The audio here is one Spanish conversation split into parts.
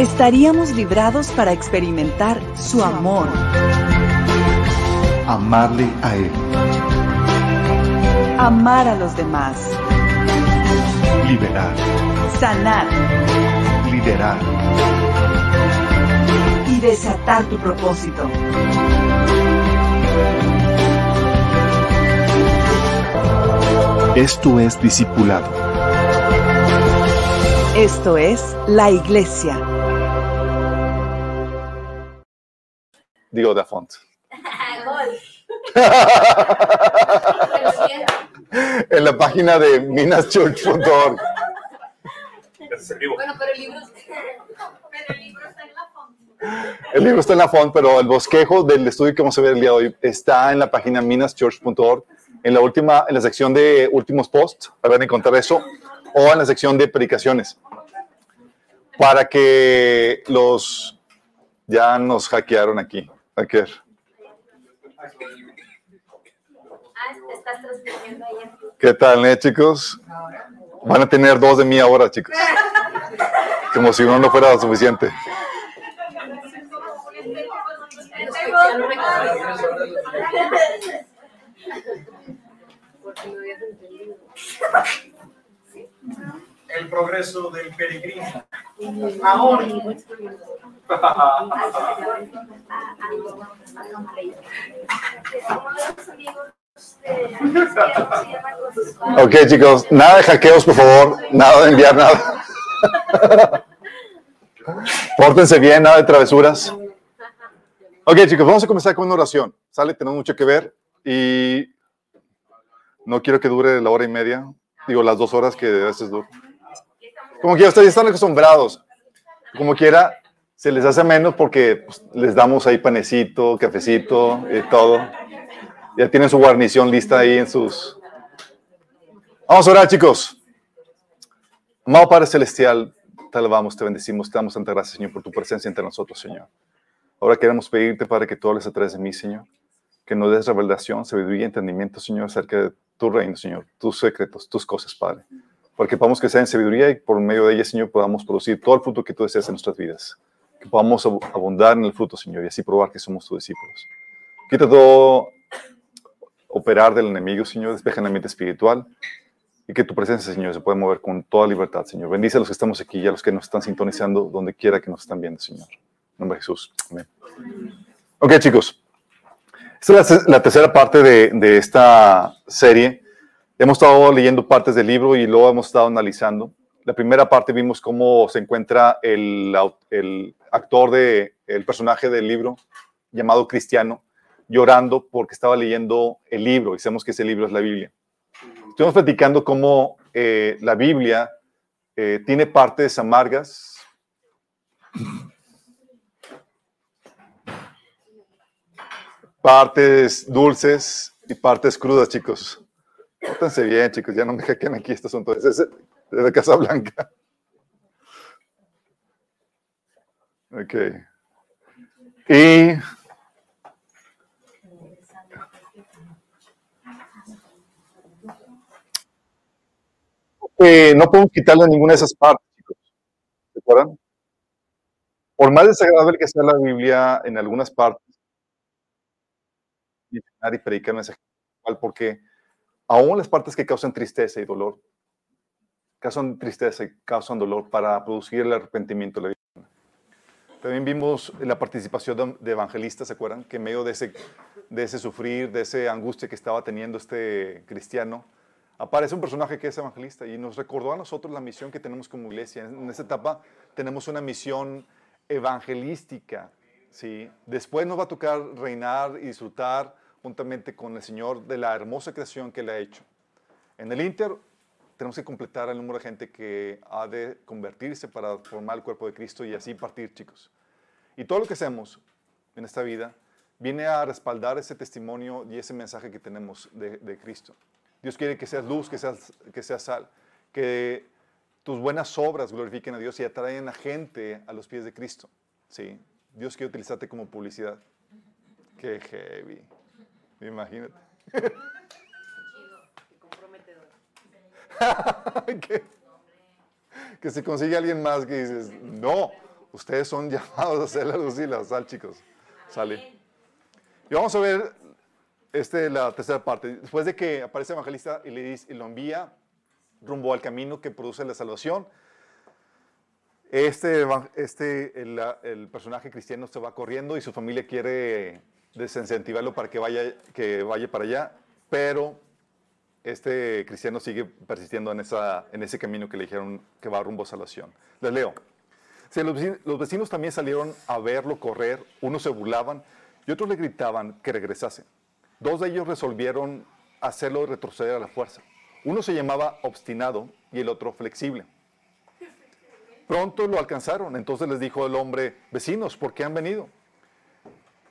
Estaríamos librados para experimentar su amor, Amarle a Él, amar a los demás, liberar, sanar liderar. y desatar tu propósito. Esto es discipulado. Esto es la iglesia. Digo, da font. En la página de minaschurch.org. Bueno, pero el libro, pero el libro está en la fondo. El libro está en la font, pero el bosquejo del estudio que vamos a ver el día de hoy está en la página minaschurch.org. En la última, en la sección de últimos posts, van a encontrar eso, o en la sección de predicaciones. Para que los ya nos hackearon aquí. ¿Qué tal, eh, chicos? Van a tener dos de mí ahora, chicos. Como si uno no fuera suficiente. el progreso del peregrino. Ahora. Ok, chicos, nada de hackeos, por favor. Nada de enviar nada. Pórtense bien, nada de travesuras. Ok, chicos, vamos a comenzar con una oración. Sale, tenemos mucho que ver y no quiero que dure la hora y media. Digo, las dos horas que a veces dura. Como quiera, ustedes están acostumbrados. Como quiera, se les hace menos porque pues, les damos ahí panecito, cafecito y todo. Ya tienen su guarnición lista ahí en sus... Vamos a orar, chicos. Amado Padre Celestial, te alabamos, te bendecimos, te damos tanta gracias, Señor, por tu presencia entre nosotros, Señor. Ahora queremos pedirte, Padre, que tú hables a través de mí, Señor. Que nos des revelación, sabiduría y entendimiento, Señor, acerca de tu reino, Señor, tus secretos, tus cosas, Padre. Porque podamos crecer en sabiduría y por medio de ella, Señor, podamos producir todo el fruto que tú deseas en nuestras vidas. Que podamos ab- abundar en el fruto, Señor, y así probar que somos tus discípulos. Quita todo operar del enemigo, Señor, despeja el ambiente espiritual y que tu presencia, Señor, se pueda mover con toda libertad, Señor. Bendice a los que estamos aquí y a los que nos están sintonizando donde quiera que nos están viendo, Señor. En nombre de Jesús. Amén. Ok, chicos. Esta es la, la tercera parte de, de esta serie. Hemos estado leyendo partes del libro y luego hemos estado analizando. La primera parte vimos cómo se encuentra el, actor de el personaje del libro llamado Cristiano llorando porque estaba leyendo el libro y sabemos que ese libro es la Biblia. Estuvimos platicando cómo eh, la Biblia eh, tiene partes amargas, partes dulces y partes crudas, chicos. Pórtense bien, chicos, ya no me hackeen aquí este asunto. Es de Casa Blanca. Ok. Y no podemos quitarle ninguna de esas partes, chicos. Por más desagradable que sea la Biblia en algunas partes, y predicar un mensaje porque aún las partes que causan tristeza y dolor, causan tristeza y causan dolor para producir el arrepentimiento de la vida. También vimos la participación de, evangelistas, ¿se acuerdan? Que en medio de ese, de ese sufrir, de esa angustia que estaba teniendo este cristiano, aparece un personaje que es evangelista y nos recordó a nosotros la misión que tenemos como iglesia. En esta etapa tenemos una misión evangelística, ¿sí? Después nos va a tocar reinar y disfrutar juntamente con el Señor de la hermosa creación que Él ha hecho. En el Inter tenemos que completar el número de gente que ha de convertirse para formar el cuerpo de Cristo y así partir, chicos. Y todo lo que hacemos en esta vida, viene a respaldar ese testimonio y ese mensaje que tenemos de, de Cristo. Dios quiere que seas luz, que seas, que seas sal, que tus buenas obras glorifiquen a Dios y atraen a gente a los pies de Cristo. ¿sí? Dios quiere utilizarte como publicidad. Qué heavy. Imagínate. Que, que se consigue alguien más que dices, no, ustedes son llamados a hacer la luz y la sal, chicos. Sale. Y vamos a ver este, la tercera parte. Después de que aparece el evangelista y, le dice, y lo envía rumbo al camino que produce la salvación, este, este el, el personaje cristiano se va corriendo y su familia quiere desincentivarlo para que vaya, que vaya para allá, pero este cristiano sigue persistiendo en, esa, en ese camino que le dijeron que va rumbo a salvación. Les leo. Sí, los, vecinos, los vecinos también salieron a verlo correr, unos se burlaban y otros le gritaban que regresase. Dos de ellos resolvieron hacerlo retroceder a la fuerza. Uno se llamaba obstinado y el otro flexible. Pronto lo alcanzaron, entonces les dijo el hombre, vecinos, ¿por qué han venido?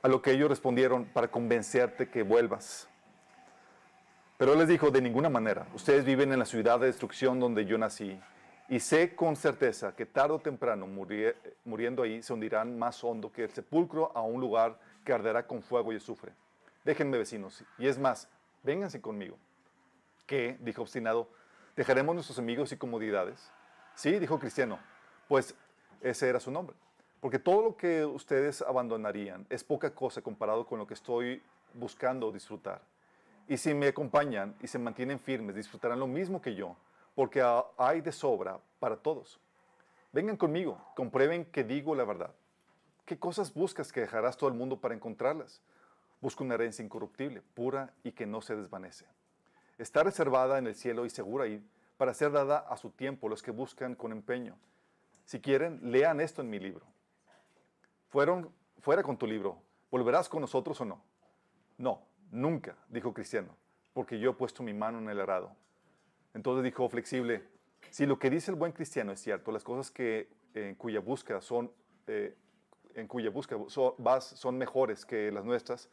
A lo que ellos respondieron, para convencerte que vuelvas. Pero él les dijo, de ninguna manera, ustedes viven en la ciudad de destrucción donde yo nací, y sé con certeza que tarde o temprano, murie- muriendo ahí, se hundirán más hondo que el sepulcro a un lugar que arderá con fuego y azufre. Déjenme, vecinos, y es más, vénganse conmigo. ¿Qué? dijo obstinado, ¿dejaremos nuestros amigos y comodidades? Sí, dijo Cristiano, pues ese era su nombre. Porque todo lo que ustedes abandonarían es poca cosa comparado con lo que estoy buscando disfrutar. Y si me acompañan y se mantienen firmes, disfrutarán lo mismo que yo, porque ha- hay de sobra para todos. Vengan conmigo, comprueben que digo la verdad. ¿Qué cosas buscas que dejarás todo el mundo para encontrarlas? Busco una herencia incorruptible, pura y que no se desvanece. Está reservada en el cielo y segura ahí para ser dada a su tiempo los que buscan con empeño. Si quieren, lean esto en mi libro. Fueron fuera con tu libro. ¿Volverás con nosotros o no? No, nunca, dijo Cristiano, porque yo he puesto mi mano en el arado. Entonces dijo flexible, si lo que dice el buen cristiano es cierto, las cosas que en cuya búsqueda son, eh, en cuya búsqueda vas son mejores que las nuestras,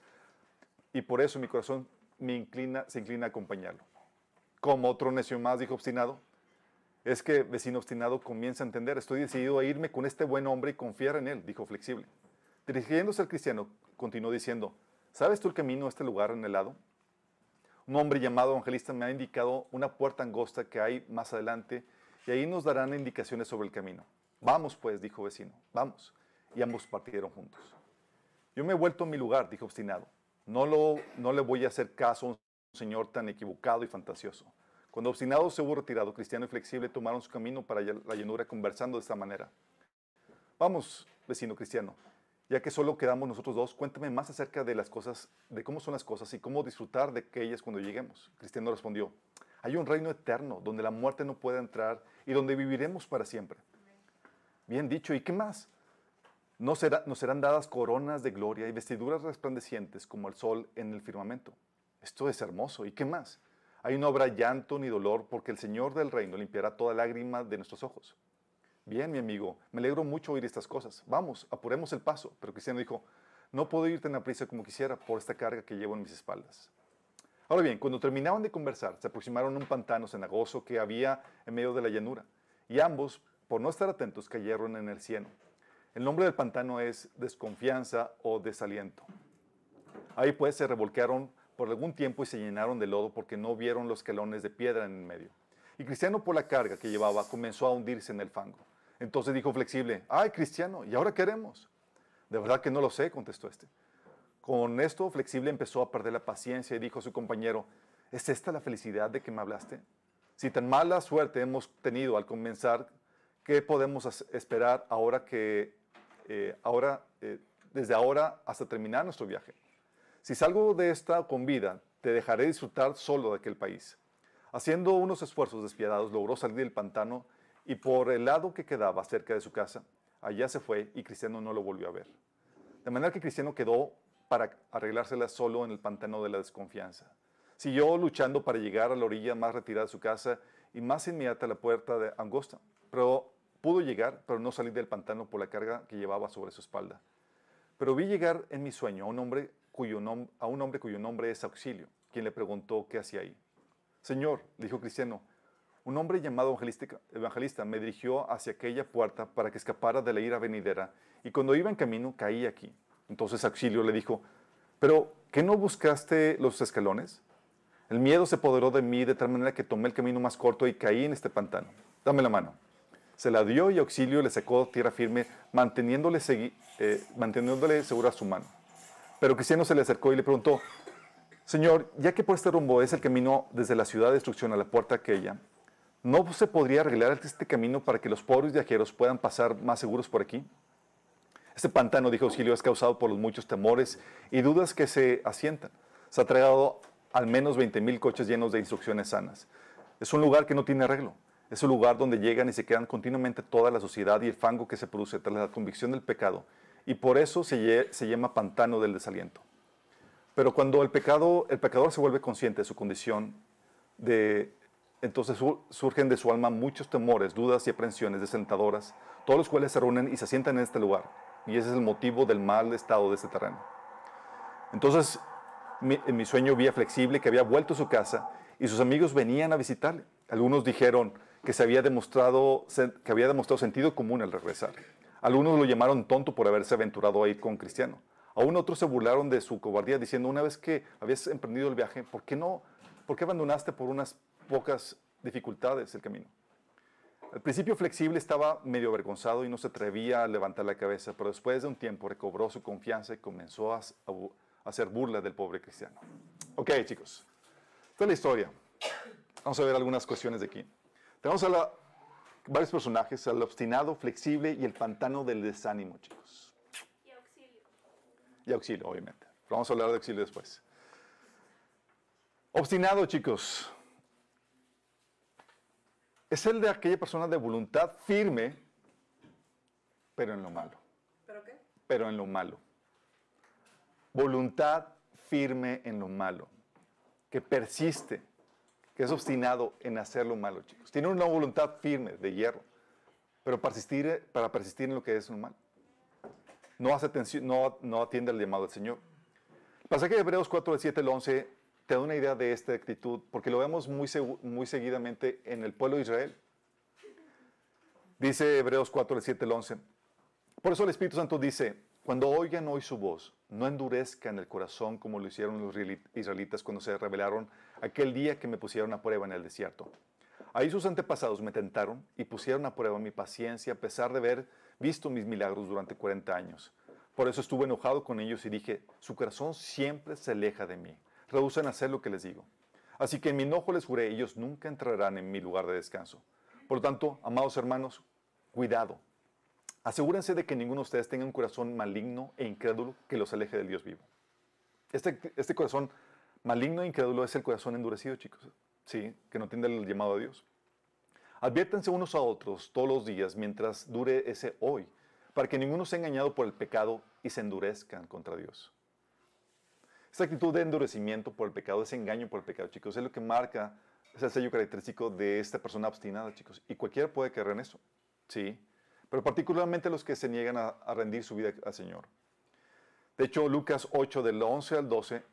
y por eso mi corazón se inclina a acompañarlo. Como otro necio más, dijo obstinado, es que vecino obstinado comienza a entender, estoy decidido a irme con este buen hombre y confiar en él, dijo flexible. Dirigiéndose al cristiano, continuó diciendo, ¿sabes tú el camino a este lugar en el lado? Un hombre llamado evangelista me ha indicado una puerta angosta que hay más adelante y ahí nos darán indicaciones sobre el camino. Vamos pues, dijo vecino, vamos. Y ambos partieron juntos. Yo me he vuelto a mi lugar, dijo obstinado. No, lo, no le voy a hacer caso a un señor tan equivocado y fantasioso. Cuando obstinado se hubo retirado, cristiano y flexible tomaron su camino para la llanura conversando de esta manera. Vamos, vecino cristiano, ya que solo quedamos nosotros dos, cuéntame más acerca de las cosas, de cómo son las cosas y cómo disfrutar de aquellas cuando lleguemos. Cristiano respondió, hay un reino eterno donde la muerte no puede entrar y donde viviremos para siempre. Bien dicho, ¿y qué más? Nos serán dadas coronas de gloria y vestiduras resplandecientes como el sol en el firmamento. Esto es hermoso. ¿Y qué más? Ahí no habrá llanto ni dolor porque el Señor del reino limpiará toda lágrima de nuestros ojos. Bien, mi amigo, me alegro mucho oír estas cosas. Vamos, apuremos el paso. Pero Cristiano dijo, no puedo ir tan a como quisiera por esta carga que llevo en mis espaldas. Ahora bien, cuando terminaban de conversar, se aproximaron a un pantano cenagoso que había en medio de la llanura, y ambos, por no estar atentos, cayeron en el cieno. El nombre del pantano es desconfianza o desaliento. Ahí pues se revolcaron por algún tiempo y se llenaron de lodo porque no vieron los escalones de piedra en el medio. Y Cristiano por la carga que llevaba comenzó a hundirse en el fango. Entonces dijo flexible, ay Cristiano, ¿y ahora qué haremos? De verdad que no lo sé, contestó este. Con esto flexible empezó a perder la paciencia y dijo a su compañero, ¿es esta la felicidad de que me hablaste? Si tan mala suerte hemos tenido al comenzar, ¿qué podemos esperar ahora que, eh, ahora, eh, desde ahora hasta terminar nuestro viaje? Si salgo de esta con vida, te dejaré disfrutar solo de aquel país. Haciendo unos esfuerzos despiadados, logró salir del pantano y por el lado que quedaba cerca de su casa, allá se fue y Cristiano no lo volvió a ver. De manera que Cristiano quedó para arreglársela solo en el pantano de la desconfianza. Siguió luchando para llegar a la orilla más retirada de su casa y más inmediata a la puerta de angosta, pero pudo llegar, pero no salir del pantano por la carga que llevaba sobre su espalda. Pero vi llegar en mi sueño a un hombre cuyo, nombre es Auxilio, quien le preguntó qué hacía ahí. Señor, dijo Cristiano, un hombre llamado evangelista, me dirigió hacia aquella puerta para que escapara de la ira venidera, y cuando iba en camino caí aquí. Entonces Auxilio le dijo, pero ¿qué no buscaste los escalones? El miedo se apoderó de mí de tal manera que tomé el camino más corto y caí en este pantano. Dame la mano. Se la dio y Auxilio le sacó tierra firme, manteniéndole, eh, manteniéndole segura su mano. Pero Cristiano se le acercó y le preguntó, Señor, ya que por este rumbo es el camino desde la ciudad de destrucción a la puerta aquella, ¿no se podría arreglar este camino para que los pobres viajeros puedan pasar más seguros por aquí? Este pantano, dijo Auxilio, es causado por los muchos temores y dudas que se asientan. Se ha tragado al menos 20.000 coches llenos de instrucciones sanas. Es un lugar que no tiene arreglo. Es un lugar donde llegan y se quedan continuamente toda la sociedad y el fango que se produce tras la convicción del pecado. Y por eso se, se llama pantano del desaliento. Pero cuando el, pecado, el pecador se vuelve consciente de su condición, de, entonces su- surgen de su alma muchos temores, dudas y aprensiones desalentadoras, todos los cuales se reúnen y se sientan en este lugar. Y ese es el motivo del mal estado de este terreno. Entonces, en mi sueño vi a Flexible que había vuelto a su casa y sus amigos venían a visitarle. Algunos dijeron que, se había demostrado, que había demostrado sentido común al regresar. Algunos lo llamaron tonto por haberse aventurado a ir con Cristiano. Aún otros se burlaron de su cobardía diciendo, una vez que habías emprendido el viaje, ¿por qué no? ¿Por qué abandonaste por unas pocas dificultades el camino? Al principio flexible estaba medio avergonzado y no se atrevía a levantar la cabeza, pero después de un tiempo recobró su confianza y comenzó a, hacer burla del pobre cristiano. Ok, chicos, esta es la historia. Vamos a ver algunas cuestiones de aquí. Tenemos a la- varios personajes, al obstinado, flexible y el pantano del desánimo, chicos. Y auxilio. Y auxilio, obviamente. Vamos a hablar de auxilio después. Obstinado, chicos. Es el de aquella persona de voluntad firme, pero en lo malo. ¿Pero qué? Pero en lo malo. Voluntad firme en lo malo. Que persiste, que es obstinado en hacer lo malo, chicos. Tiene una voluntad firme, de hierro, pero persistir, para persistir en lo que es lo malo. No, hace atención, no, no atiende al llamado del Señor. El pasaje de Hebreos 4, del 7 al 11 te da una idea de esta actitud, porque lo vemos muy, segu- muy seguidamente en el pueblo de Israel. Dice Hebreos 4, del 7 al 11. Por eso el Espíritu Santo dice, cuando oigan hoy su voz, no endurezcan el corazón como lo hicieron los israeli- israelitas cuando se rebelaron aquel día que me pusieron a prueba en el desierto. Ahí sus antepasados me tentaron y pusieron a prueba mi paciencia a pesar de haber visto mis milagros durante 40 años. Por eso estuve enojado con ellos y dije, su corazón siempre se aleja de mí. Rehusan hacer lo que les digo. Así que en mi enojo les juré, ellos nunca entrarán en mi lugar de descanso. Por lo tanto, amados hermanos, cuidado. Asegúrense de que ninguno de ustedes tenga un corazón maligno e incrédulo que los aleje del Dios vivo. Este, este corazón maligno e incrédulo es el corazón endurecido, chicos. Sí, que no atiende el llamado a Dios. Adviértanse unos a otros todos los días mientras dure ese hoy, para que ninguno sea engañado por el pecado y se endurezcan contra Dios. Esta actitud de endurecimiento por el pecado, ese engaño por el pecado, chicos, es lo que marca, es el sello característico de esta persona obstinada, chicos. Y cualquiera puede caer en eso, sí. Pero particularmente los que se niegan a, a rendir su vida al Señor. De hecho, Lucas 8, del 11 al 12,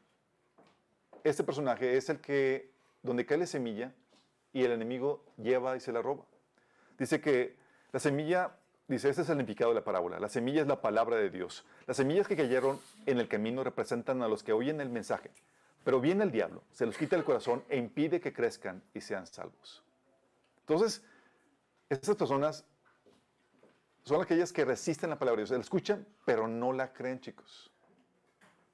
este personaje es el que, donde cae la semilla y el enemigo lleva y se la roba. Dice que la semilla, dice, este es el significado de la parábola. La semilla es la palabra de Dios. Las semillas que cayeron en el camino representan a los que oyen el mensaje. Pero viene el diablo, se los quita el corazón e impide que crezcan y sean salvos. Entonces, estas personas son aquellas que resisten la palabra de Dios. La escuchan, pero no la creen, chicos.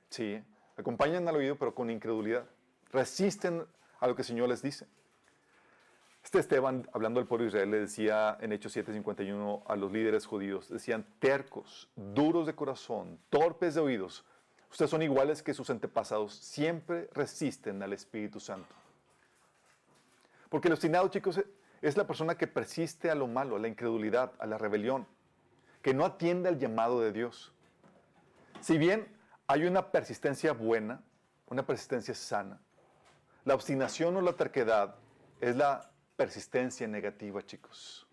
Sí, acompañan al oído, pero con incredulidad. Resisten a lo que el Señor les dice. Este Esteban, hablando del pueblo de Israel, le decía en Hechos 7:51 a los líderes judíos, decían, tercos, duros de corazón, torpes de oídos, ustedes son iguales que sus antepasados, siempre resisten al Espíritu Santo. Porque el obstinado, chicos, es la persona que persiste a lo malo, a la incredulidad, a la rebelión, que no atiende al llamado de Dios. Si bien hay una persistencia buena, una persistencia sana, la obstinación o la terquedad es la persistencia negativa, chicos.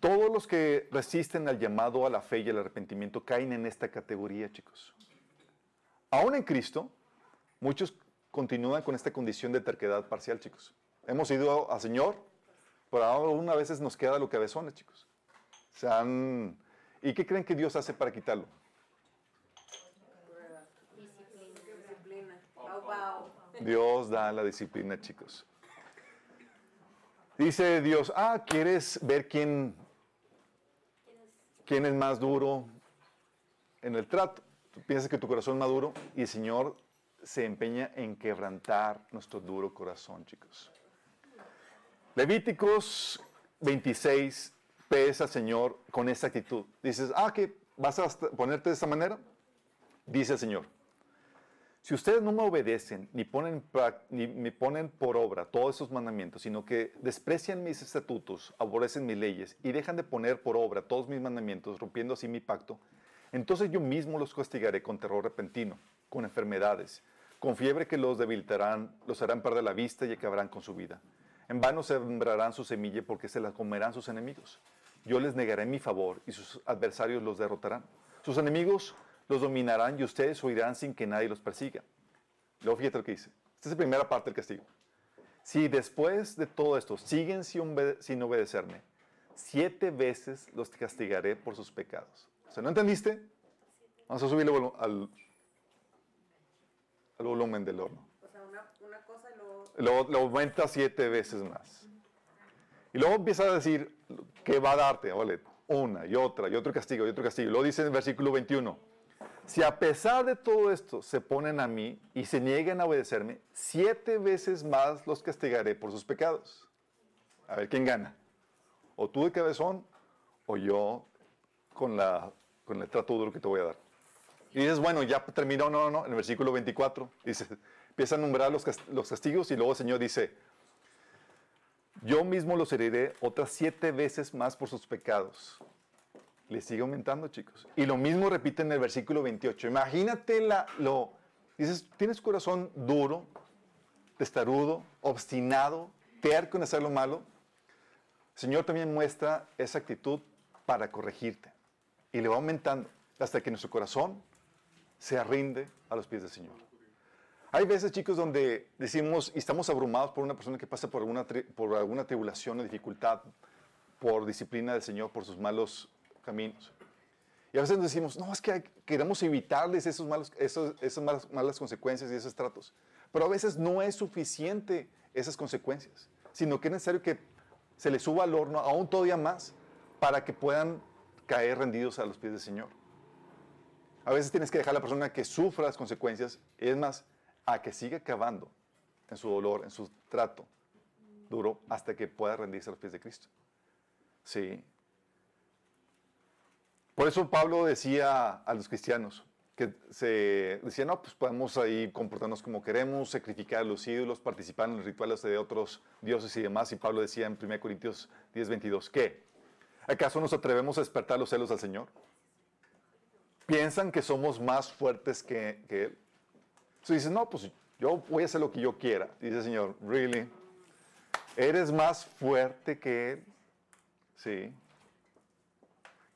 Todos los que resisten al llamado a la fe y al arrepentimiento caen en esta categoría, chicos. Aún en Cristo, muchos continúan con esta condición de terquedad parcial, chicos. Hemos ido al Señor, pero aún a veces nos queda lo cabezones, chicos. Se han- ¿Y qué creen que Dios hace para quitarlo? Dios da la disciplina, chicos. Dice Dios, ah, ¿quieres ver quién, quién es más duro en el trato? Piensas que tu corazón es maduro y el Señor se empeña en quebrantar nuestro duro corazón, chicos. Levíticos 26 pesa al Señor con esta actitud. Dices, ah, que vas a ponerte de esta manera. Dice el Señor, si ustedes no me obedecen ni ponen, ni me ponen por obra todos esos mandamientos, sino que desprecian mis estatutos, aborrecen mis leyes y dejan de poner por obra todos mis mandamientos, rompiendo así mi pacto, entonces yo mismo los castigaré con terror repentino, con enfermedades, con fiebre que los debilitarán, los harán perder la vista y acabarán con su vida. En vano sembrarán su semilla porque se la comerán sus enemigos. Yo les negaré mi favor y sus adversarios los derrotarán. Sus enemigos los dominarán y ustedes huirán sin que nadie los persiga. Luego fíjate lo que dice. Esta es la primera parte del castigo. Si después de todo esto siguen sin, obede- sin obedecerme, siete veces los castigaré por sus pecados. O sea, ¿no entendiste? Vamos a subirle volu- al, al volumen del horno. O sea, una, una cosa y luego. Lo, lo aumenta siete veces más. Y luego empieza a decir que va a darte, vale, una y otra y otro castigo y otro castigo. Luego dice en el versículo 21, si a pesar de todo esto se ponen a mí y se niegan a obedecerme, siete veces más los castigaré por sus pecados. A ver, ¿quién gana? O tú de cabezón o yo con, la, con el trato duro que te voy a dar. Y dices, bueno, ya terminó, no, no, no, en el versículo 24, dice, empieza a nombrar los, los castigos y luego el Señor dice, yo mismo los heriré otras siete veces más por sus pecados. Le sigue aumentando, chicos. Y lo mismo repite en el versículo 28. Imagínate la, lo, dices, tienes corazón duro, testarudo, obstinado, terco en hacer lo malo. El Señor también muestra esa actitud para corregirte. Y le va aumentando hasta que nuestro corazón se rinde a los pies del Señor. Hay veces, chicos, donde decimos y estamos abrumados por una persona que pasa por alguna, por alguna tribulación o dificultad, por disciplina del Señor, por sus malos caminos. Y a veces decimos, no, es que queremos evitarles esos malos, esos- esas malas, malas consecuencias y esos tratos. Pero a veces no es suficiente esas consecuencias, sino que es necesario que se les suba al horno aún todavía más para que puedan caer rendidos a los pies del Señor. A veces tienes que dejar a la persona que sufra las consecuencias, es más, a que siga cavando en su dolor, en su trato duro, hasta que pueda rendirse a los pies de Cristo. Sí. Por eso Pablo decía a los cristianos que se decía, no, pues podemos ahí comportarnos como queremos, sacrificar a los ídolos, participar en los rituales de otros dioses y demás. Y Pablo decía en 1 Corintios 10, 22, ¿qué? ¿Acaso nos atrevemos a despertar los celos al Señor? ¿Piensan que somos más fuertes que, Él? Entonces dices, no, pues yo voy a hacer lo que yo quiera. Dice el Señor, ¿really? ¿Eres más fuerte que Él? Sí.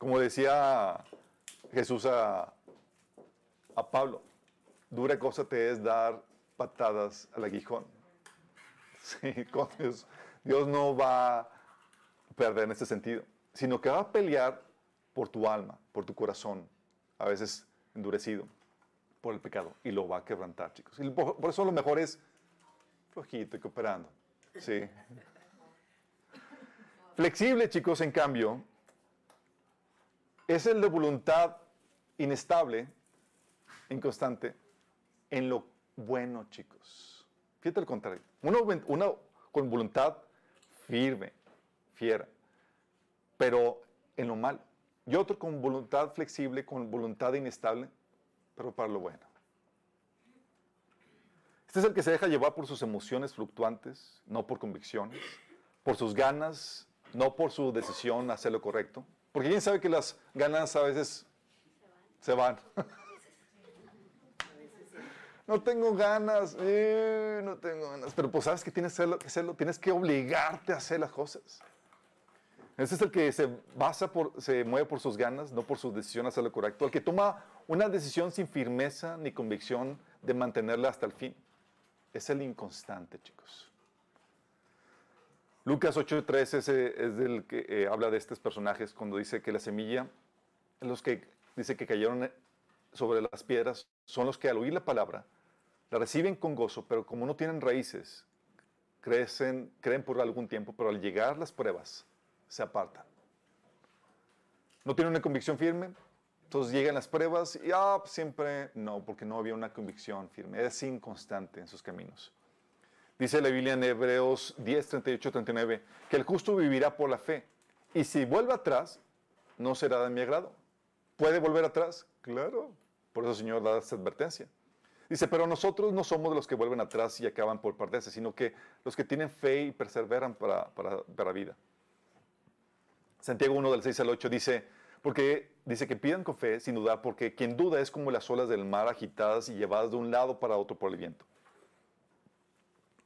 Como decía Jesús a, a Pablo, dura cosa te es dar patadas al aguijón. Sí, con Dios, Dios no va a perder en este sentido, sino que va a pelear por tu alma, por tu corazón, a veces endurecido por el pecado, y lo va a quebrantar, chicos. Y por, por eso lo mejor es flojito y cooperando. Sí. Flexible, chicos, en cambio, es el de voluntad inestable, inconstante, en lo bueno, chicos. Fíjate al contrario. Uno, con voluntad firme, fiera, pero en lo malo. Y otro con voluntad flexible, con voluntad inestable, pero para lo bueno. Este es el que se deja llevar por sus emociones fluctuantes, no por convicciones, por sus ganas, no por su decisión hacer lo correcto. Porque quién sabe que las ganas a veces se van. No tengo ganas, eh, no tengo ganas. Pero pues sabes que tienes que hacerlo, que hacerlo, tienes que obligarte a hacer las cosas. Ese es el que se basa por, se mueve por sus ganas, no por su decisión hacer lo correcto. El que toma una decisión sin firmeza ni convicción de mantenerla hasta el fin. Es el inconstante, chicos. Lucas 8.3 ese es el que eh, habla de estos personajes cuando dice que la semilla, los que dice que cayeron sobre las piedras, son los que al oír la palabra la reciben con gozo, pero como no tienen raíces, crecen, creen por algún tiempo, pero al llegar las pruebas se apartan. No tienen una convicción firme, entonces llegan las pruebas y ah, siempre no, porque no había una convicción firme, es inconstante en sus caminos. Dice la Biblia en Hebreos 10, 38, 39, que el justo vivirá por la fe. Y si vuelve atrás, no será de mi agrado. ¿Puede volver atrás? Claro. Por eso Señor da esta advertencia. Dice, pero nosotros no somos de los que vuelven atrás y acaban por perderse, sino que los que tienen fe y perseveran para, para, para vida. Santiago 1 del 6 al 8 dice, porque dice que pidan con fe sin dudar, porque quien duda es como las olas del mar agitadas y llevadas de un lado para otro por el viento.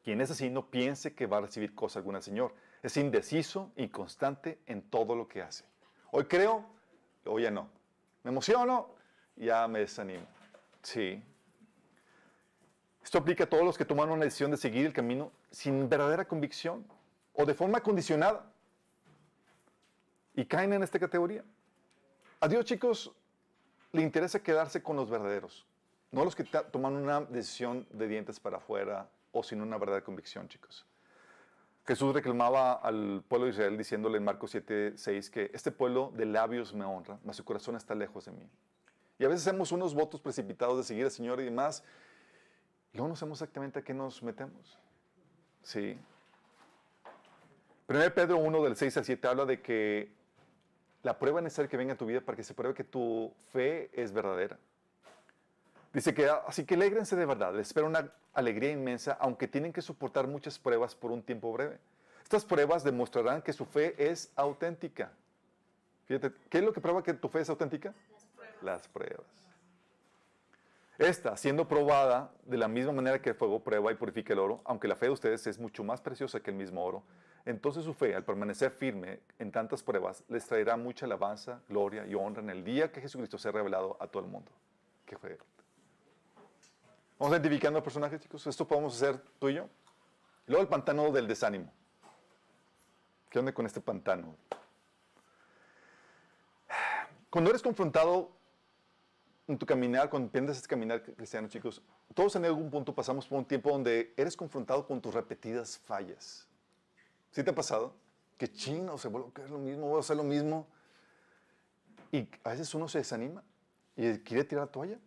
Quien es así no piense que va a recibir cosa alguna Señor. Es indeciso y constante en todo lo que hace. Hoy creo, hoy ya no. Me emociono, ya me desanimo. Sí. Esto aplica a todos los que toman una decisión de seguir el camino sin verdadera convicción o de forma condicionada. Y caen en esta categoría. A Dios, chicos, le interesa quedarse con los verdaderos, no los que toman una decisión de dientes para afuera o sin una verdadera convicción, chicos. Jesús reclamaba al pueblo de Israel diciéndole en Marcos 7, 6 que este pueblo de labios me honra, mas su corazón está lejos de mí. Y a veces hacemos unos votos precipitados de seguir al Señor y demás, y luego no sabemos exactamente a qué nos metemos. Sí. 1 Pedro 1 del 6 al 7 habla de que la prueba necesaria que venga a tu vida para que se pruebe que tu fe es verdadera. Dice que así que alegrense de verdad, les espera una alegría inmensa, aunque tienen que soportar muchas pruebas por un tiempo breve. Estas pruebas demostrarán que su fe es auténtica. Fíjate, ¿qué es lo que prueba que tu fe es auténtica? Las pruebas. Las pruebas. Esta, siendo probada de la misma manera que el fuego prueba y purifica el oro, aunque la fe de ustedes es mucho más preciosa que el mismo oro, entonces su fe, al permanecer firme en tantas pruebas, les traerá mucha alabanza, gloria y honra en el día que Jesucristo sea revelado a todo el mundo. ¿Qué fue? Vamos identificando al personaje, chicos. Esto podemos hacer tú y yo. luego el pantano del desánimo. ¿Qué onda con este pantano? Cuando eres confrontado en tu caminar, cuando empiezas a caminar cristiano, chicos, todos en algún punto pasamos por un tiempo donde eres confrontado con tus repetidas fallas. ¿Sí te ha pasado? Que chino, se vuelve a caer lo mismo, voy a hacer lo mismo. Y a veces uno se desanima y quiere tirar la toalla.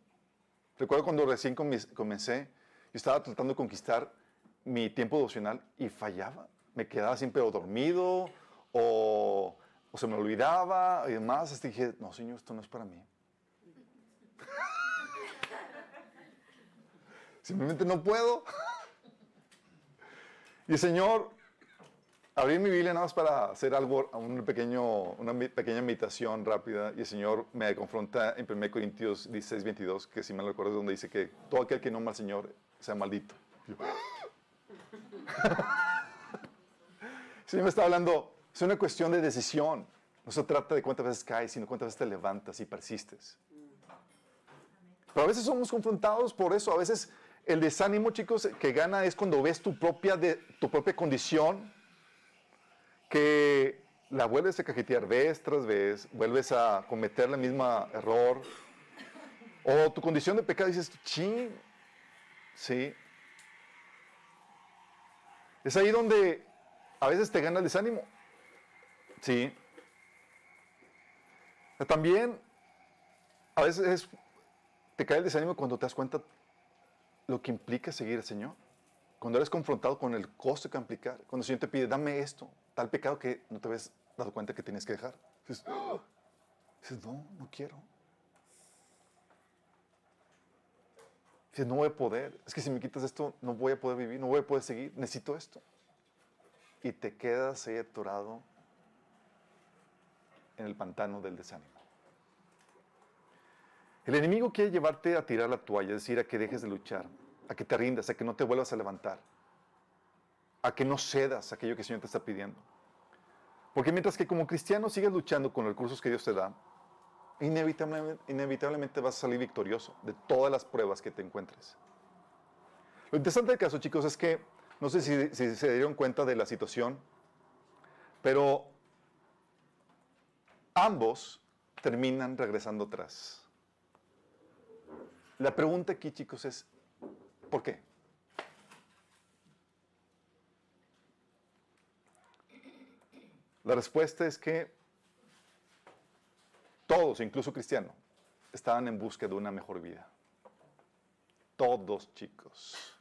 Recuerdo cuando recién comencé, yo estaba tratando de conquistar mi tiempo devocional y fallaba. Me quedaba siempre o dormido o, se me olvidaba y demás. Hasta dije, no, Señor, esto no es para mí. Simplemente no puedo. y Señor abrí mi Biblia nada más para hacer algo, un pequeño, una pequeña meditación rápida y el Señor me confronta en 1 Corintios 16, 22, que si me lo recuerdo es donde dice que todo aquel que no ama al Señor sea maldito. el Señor me está hablando, es una cuestión de decisión. No se trata de cuántas veces caes, sino cuántas veces te levantas y persistes. Pero a veces somos confrontados por eso. A veces el desánimo, chicos, que gana es cuando ves tu propia, de, tu propia condición que la vuelves a cajetear vez tras vez, vuelves a cometer el mismo error, o tu condición de pecado dices, ching, sí. Es ahí donde a veces te gana el desánimo. Sí. También a veces te cae el desánimo cuando te das cuenta lo que implica seguir al Señor. Cuando eres confrontado con el costo que implica, cuando el Señor te pide, dame esto, tal pecado que no te habías dado cuenta que tienes que dejar. Dices, ¡Oh! dices no, no quiero. Dices, no voy a poder. Es que si me quitas esto, no voy a poder vivir, no voy a poder seguir. Necesito esto. Y te quedas ahí atorado en el pantano del desánimo. El enemigo quiere llevarte a tirar la toalla, es decir, a que dejes de luchar, a que te rindas, a que no te vuelvas a levantar, a que no cedas aquello que el Señor te está pidiendo. Porque mientras que como cristiano sigues luchando con los recursos que Dios te da, inevitablemente, vas a salir victorioso de todas las pruebas que te encuentres. Lo interesante del caso, chicos, es que no sé si se dieron cuenta de la situación, pero ambos terminan regresando atrás. La pregunta aquí, chicos, es ¿por qué? La respuesta es que todos, incluso cristianos, estaban en busca de una mejor vida. Todos, chicos.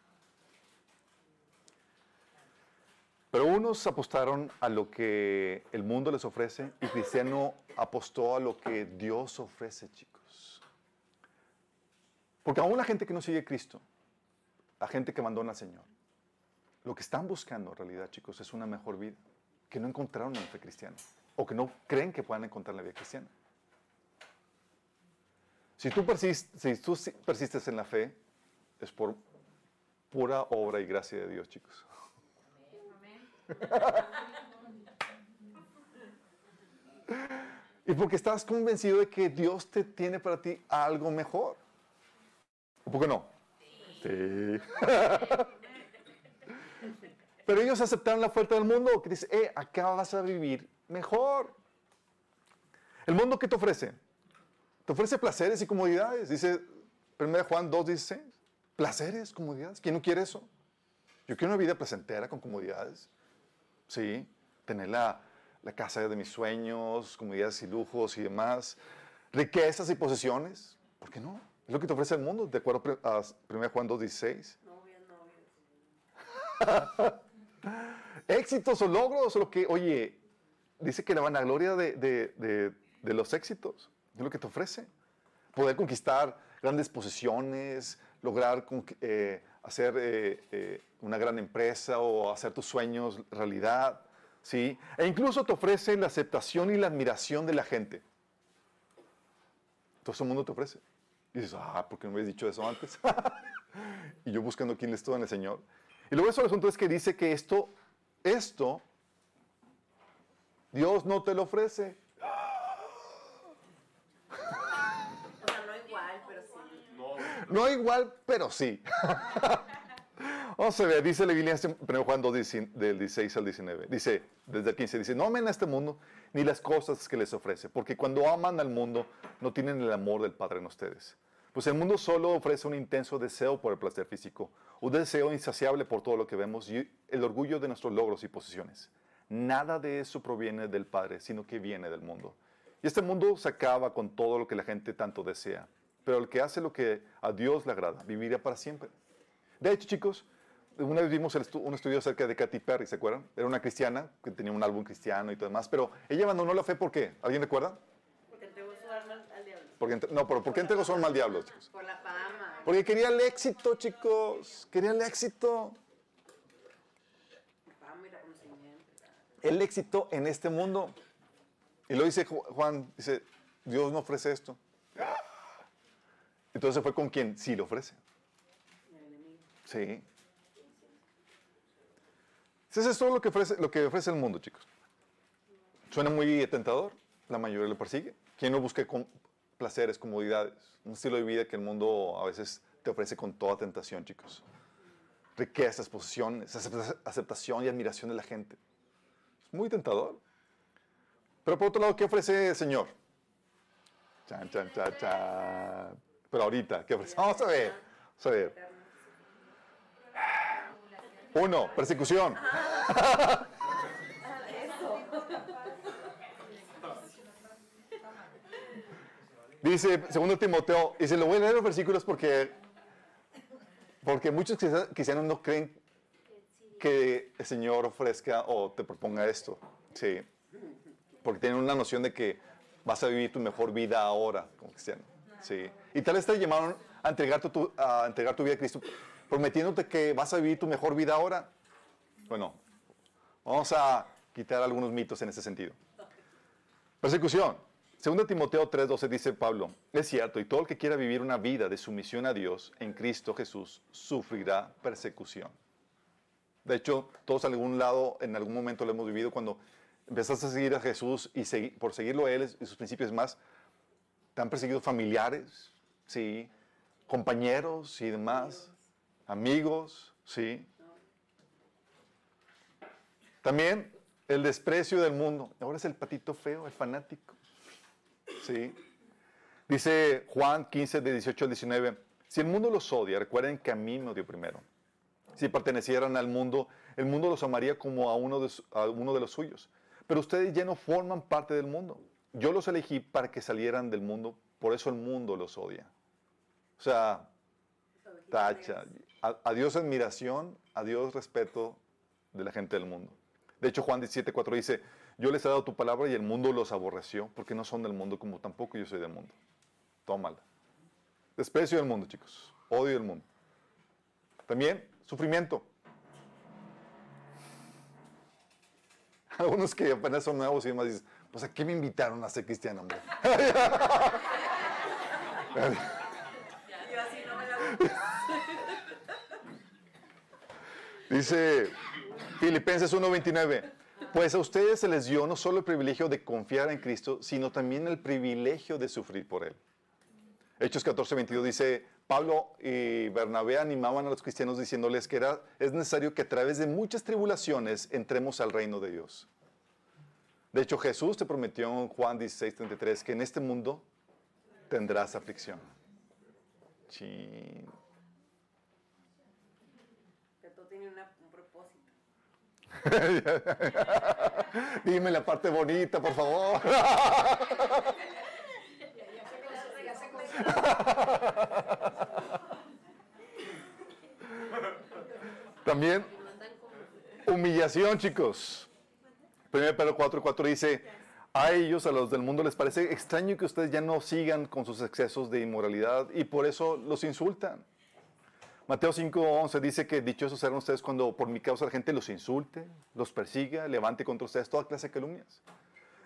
Pero unos apostaron a lo que el mundo les ofrece y Cristiano apostó a lo que Dios ofrece, chicos. Porque aún la gente que no sigue a Cristo, la gente que abandona al Señor, lo que están buscando en realidad, chicos, es una mejor vida, que no encontraron en la fe cristiana o que no creen que puedan encontrar en la vida cristiana. Si tú, persistes, si tú persistes en la fe, es por pura obra y gracia de Dios, chicos. y porque estás convencido de que Dios te tiene para ti algo mejor. ¿O por qué no? Sí. Pero ellos aceptaron la oferta del mundo que dice, eh, acá vas a vivir mejor. ¿El mundo qué te ofrece? Te ofrece placeres y comodidades. Dice 1 Juan 2.16. Placeres, comodidades. ¿Quién no quiere eso? Yo quiero una vida placentera con comodidades. Sí, tener la, la casa de mis sueños, comodidades y lujos y demás. Riquezas y posesiones. ¿Por qué no? Es lo que te ofrece el mundo, de acuerdo a 1 Juan 2.16. Novias, novios. éxitos o logros, lo que, oye, dice que la vanagloria de, de, de, de los éxitos es lo que te ofrece. Poder conquistar grandes posesiones, lograr eh, hacer eh, eh, una gran empresa o hacer tus sueños realidad, ¿sí? E incluso te ofrece la aceptación y la admiración de la gente. Todo ese mundo te ofrece. Y dices, ah, ¿por qué no me habías dicho eso antes? y yo buscando quién es todo en el Señor. Y luego eso el asunto es que dice que esto, esto, Dios no te lo ofrece. O sea, no igual, pero sí. No igual, pero sí. Vamos a ver, dice la Biblia en 1 Juan 2, del 16 al 19. Dice, desde el 15, dice, no amen a este mundo ni las cosas que les ofrece, porque cuando aman al mundo no tienen el amor del Padre en ustedes. Pues el mundo solo ofrece un intenso deseo por el placer físico, un deseo insaciable por todo lo que vemos y el orgullo de nuestros logros y posiciones. Nada de eso proviene del Padre, sino que viene del mundo. Y este mundo se acaba con todo lo que la gente tanto desea. Pero el que hace lo que a Dios le agrada, vivirá para siempre. De hecho, chicos, una vez vimos estu- un estudio acerca de Katy Perry, ¿se acuerdan? Era una cristiana que tenía un álbum cristiano y todo demás, pero ella abandonó la fe ¿por qué? ¿Alguien recuerda? Porque entregó su alma al diablo. Porque, no, pero ¿por qué entregó su alma al diablo, chicos? Por la fama. Porque quería el éxito, chicos. Quería el éxito. El éxito en este mundo. Y lo dice Ju- Juan, dice, Dios no ofrece esto. Entonces fue con quien sí lo ofrece. Y Sí. Eso es todo lo que ofrece, lo que ofrece el mundo, chicos. Suena muy tentador, la mayoría lo persigue. ¿Quién no busca com- placeres, comodidades? Un estilo de vida que el mundo a veces te ofrece con toda tentación, chicos. Riquezas, posiciones, acepta- aceptación y admiración de la gente. Es muy tentador. Pero por otro lado, ¿qué ofrece el Señor? Chan, chan, chan, chan. Pero ahorita, ¿qué ofrece? Vamos a ver. Vamos a ver. Uno, persecución. Dice, segundo Timoteo, y se lo voy a leer los versículos porque, porque muchos cristianos- no creen que el Señor ofrezca o te proponga esto. Sí. Porque tienen una noción de que vas a vivir tu mejor vida ahora como cristiano. Sí. Y tal vez te llamaron a entregar tu, a entregar tu vida a Cristo prometiéndote que vas a vivir tu mejor vida ahora. Bueno, vamos a quitar algunos mitos en ese sentido. Persecución. Segundo Timoteo 3:12 dice Pablo, es cierto, y todo el que quiera vivir una vida de sumisión a Dios en Cristo Jesús sufrirá persecución. De hecho, todos en algún lado, en algún momento lo hemos vivido cuando empezaste a seguir a Jesús y segui- por seguirlo a Él y sus principios más, te han perseguido familiares, sí, compañeros y demás, amigos, sí. También el desprecio del mundo. Ahora es el patito feo, el fanático. Sí. Dice Juan 15, de 18 al 19. Si el mundo los odia, recuerden que a mí me odió primero. Si pertenecieran al mundo, el mundo los amaría como a uno, de, su- a uno de los suyos. Pero ustedes ya no forman parte del mundo. Yo los elegí para que salieran del mundo, por eso el mundo los odia. O sea, tacha. A, a Dios admiración, a Dios respeto de la gente del mundo. De hecho, Juan 17, 4 dice, yo les he dado tu palabra y el mundo los aborreció, porque no son del mundo como tampoco yo soy del mundo. Tómala. Desprecio del mundo, chicos. Odio del mundo. También sufrimiento. Algunos que apenas son nuevos y demás dicen, pues ¿a qué me invitaron a ser cristiano, hombre? Yo así no me la Dice Filipenses 1:29, pues a ustedes se les dio no solo el privilegio de confiar en Cristo, sino también el privilegio de sufrir por Él. Hechos 14:22 dice, Pablo y Bernabé animaban a los cristianos diciéndoles que era, es necesario que a través de muchas tribulaciones entremos al reino de Dios. De hecho, Jesús te prometió en Juan 16:33 que en este mundo tendrás aflicción. Chin. Tiene una- un propósito. Dime la parte bonita, por favor. También humillación, chicos. 1 Pedro 4, 4 dice, a ellos, a los del mundo, les parece extraño que ustedes ya no sigan con sus excesos de inmoralidad y por eso los insultan. Mateo 5, 11 dice que dichosos serán ustedes cuando por mi causa la gente los insulte, los persiga, levante contra ustedes toda clase de calumnias.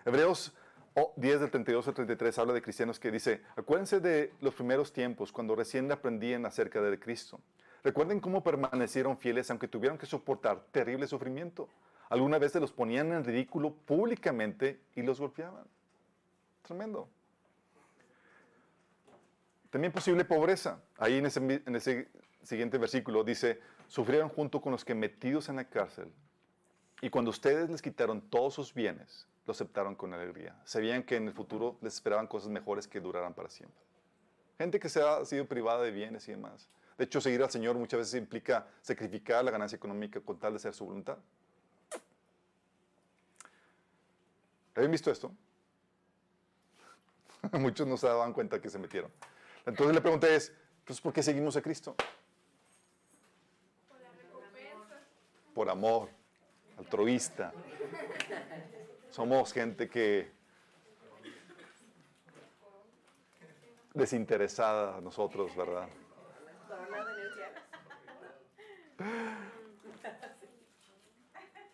Hebreos oh, 10 del 32 al 33 habla de cristianos que dice, acuérdense de los primeros tiempos cuando recién aprendían acerca de Cristo. Recuerden cómo permanecieron fieles aunque tuvieron que soportar terrible sufrimiento. Alguna vez se los ponían en ridículo públicamente y los golpeaban. Tremendo. También posible pobreza. Ahí en ese siguiente versículo dice, sufrieron junto con los que metidos en la cárcel. Y cuando ustedes les quitaron todos sus bienes, lo aceptaron con alegría. Sabían que en el futuro les esperaban cosas mejores que duraran para siempre. Gente que se ha sido privada de bienes y demás. De hecho, seguir al Señor muchas veces implica sacrificar la ganancia económica con tal de hacer su voluntad. ¿Habían visto esto? Muchos no se daban cuenta que se metieron. Entonces la pregunta es, pues, ¿por qué seguimos a Cristo? Por amor, altruista. Somos gente que desinteresada nosotros, ¿verdad?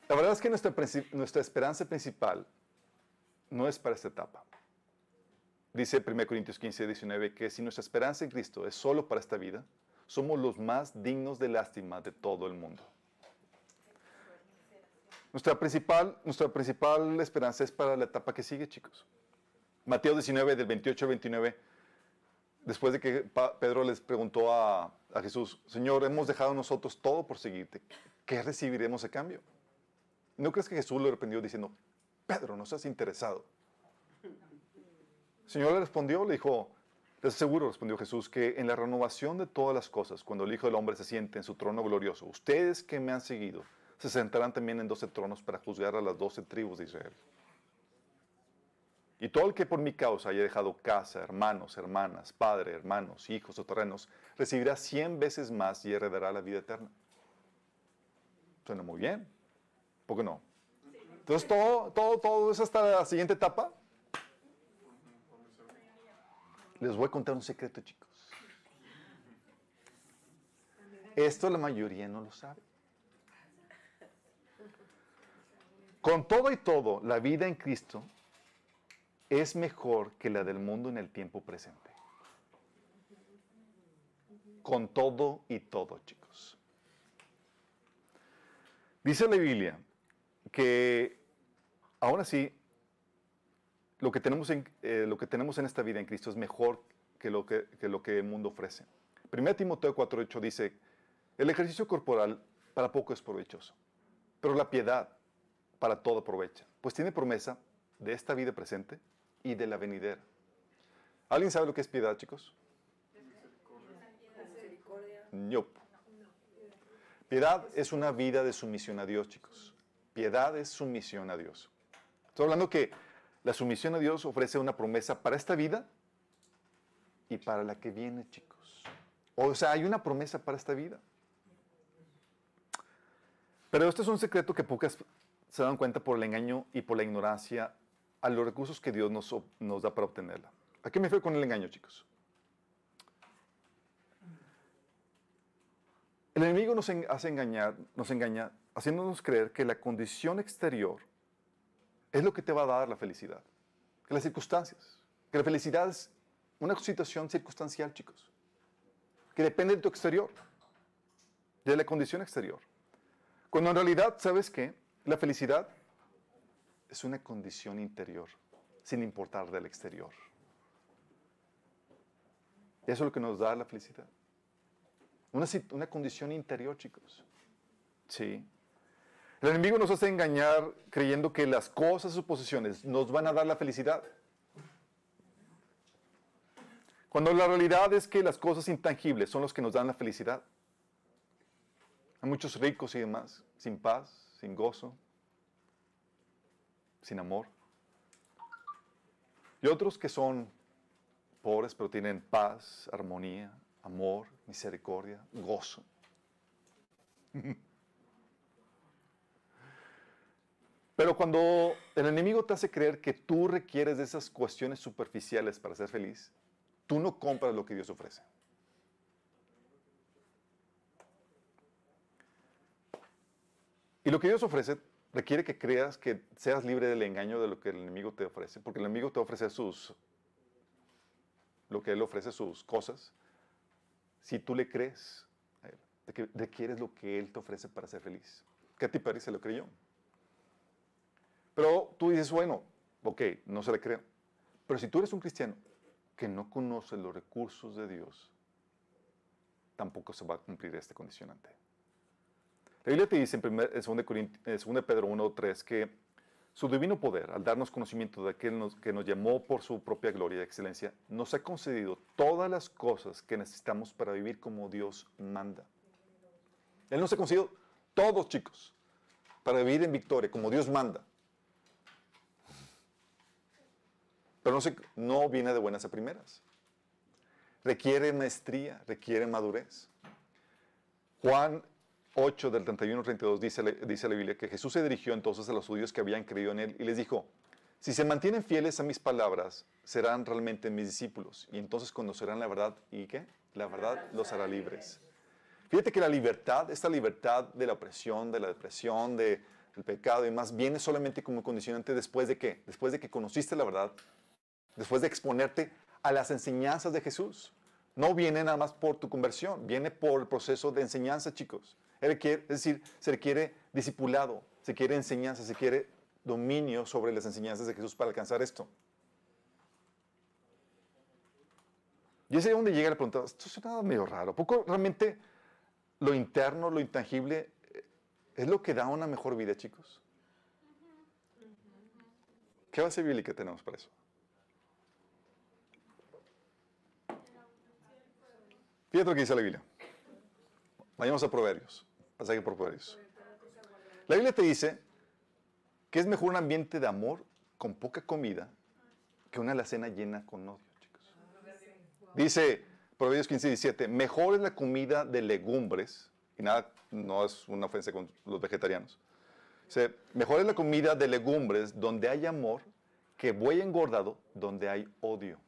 La verdad es que nuestra esperanza principal no es para esta etapa. Dice 1 Corintios 15, 19 que si nuestra esperanza en Cristo es solo para esta vida, somos los más dignos de lástima de todo el mundo. Nuestra principal, nuestra principal esperanza es para la etapa que sigue, chicos. Mateo 19, del 28 al 29, después de que Pedro les preguntó a, a Jesús, Señor, hemos dejado nosotros todo por seguirte, ¿qué recibiremos a cambio? ¿No crees que Jesús lo reprendió diciendo, Pedro, no seas interesado? El Señor le respondió, le dijo, les aseguro, respondió Jesús, que en la renovación de todas las cosas, cuando el Hijo del Hombre se siente en su trono glorioso, ustedes que me han seguido, se sentarán también en doce tronos para juzgar a las doce tribus de Israel. Y todo el que por mi causa haya dejado casa, hermanos, hermanas, padre, hermanos, hijos o terrenos, recibirá cien veces más y heredará la vida eterna. Suena muy bien. ¿Por qué no? Entonces todo, todo, todo es hasta la siguiente etapa. Les voy a contar un secreto, chicos. Esto la mayoría no lo sabe. Con todo y todo, la vida en Cristo es mejor que la del mundo en el tiempo presente. Con todo y todo, chicos. Dice la Biblia que aún así, lo que, tenemos en, eh, lo que tenemos en esta vida en Cristo es mejor que lo que, que lo que el mundo ofrece. 1 Timoteo 4.8 dice, el ejercicio corporal para poco es provechoso, pero la piedad para todo aprovecha, pues tiene promesa de esta vida presente y de la venidera. ¿Alguien sabe lo que es piedad, chicos? Misericordia. Nope. Piedad es una vida de sumisión a Dios, chicos. Piedad es sumisión a Dios. Estoy hablando que la sumisión a Dios ofrece una promesa para esta vida y para la que viene, chicos. O sea, hay una promesa para esta vida. Pero esto es un secreto que pocas se dan cuenta por el engaño y por la ignorancia a los recursos que Dios nos, da para obtenerla. ¿A qué me refiero con el engaño, chicos? El enemigo nos hace engañar, nos engaña haciéndonos creer que la condición exterior es lo que te va a dar la felicidad. Que las circunstancias. Que la felicidad es una situación circunstancial, chicos. Que depende de tu exterior. De la condición exterior. Cuando en realidad, ¿sabes qué? La felicidad es una condición interior, sin importar del exterior. Eso es lo que nos da la felicidad. Una, una condición interior, chicos. Sí. El enemigo nos hace engañar creyendo que las cosas o posesiones nos van a dar la felicidad. Cuando la realidad es que las cosas intangibles son los que nos dan la felicidad. Hay muchos ricos y demás, sin paz, sin gozo, sin amor. Y otros que son pobres pero tienen paz, armonía, amor, misericordia, gozo. Pero cuando el enemigo te hace creer que tú requieres de esas cuestiones superficiales para ser feliz, tú no compras lo que Dios ofrece. Y lo que Dios ofrece requiere que creas que seas libre del engaño de lo que el enemigo te ofrece, porque el enemigo te ofrece sus lo que él ofrece sus cosas. Si tú le crees a él, de que requieres lo que él te ofrece para ser feliz. Katy Perry se lo creyó. Pero tú dices, bueno, ok, no se le creo. Pero si tú eres un cristiano que no conoce los recursos de Dios, tampoco se va a cumplir este condicionante. La Biblia te dice en 2 Pedro 1.3 que su divino poder, al darnos conocimiento de aquel que nos llamó por su propia gloria y excelencia, nos ha concedido todas las cosas que necesitamos para vivir como Dios manda. Él nos ha concedido todos, chicos, para vivir en victoria, como Dios manda. Pero no, se- no viene de buenas a primeras. Requiere maestría, requiere madurez. Juan 8 del 31 al 32 dice, dice la Biblia que Jesús se dirigió entonces a los judíos que habían creído en él y les dijo, si se mantienen fieles a mis palabras, serán realmente mis discípulos y entonces conocerán la verdad y qué? La verdad los hará libres. Fíjate que la libertad, esta libertad de la opresión, de la depresión, de- del pecado y más, viene solamente como condicionante después de qué? Después de que conociste la verdad, después de exponerte a las enseñanzas de Jesús. No viene nada más por tu conversión, viene por el proceso de enseñanza, chicos. Requiere- es decir, se requiere discipulado, se quiere enseñanza, se quiere dominio sobre las enseñanzas de Jesús para alcanzar esto. Y es ahí donde llega la pregunta, esto suena medio raro. ¿A ¿Poco realmente lo interno, lo intangible, eh, es lo que da una mejor vida, chicos? ¿Qué base bíblica tenemos para eso? Fíjate lo que dice la Biblia. Vayamos a Proverbios. Pasaje por Proverbios. La Biblia te dice que es mejor un ambiente de amor con poca comida que una alacena llena con odio, chicos. Dice Proverbios 15 y 17, mejor es la comida de legumbres, y nada, no es una ofensa con los vegetarianos. Dice, mejor es la comida de legumbres donde hay amor que buey engordado donde hay odio.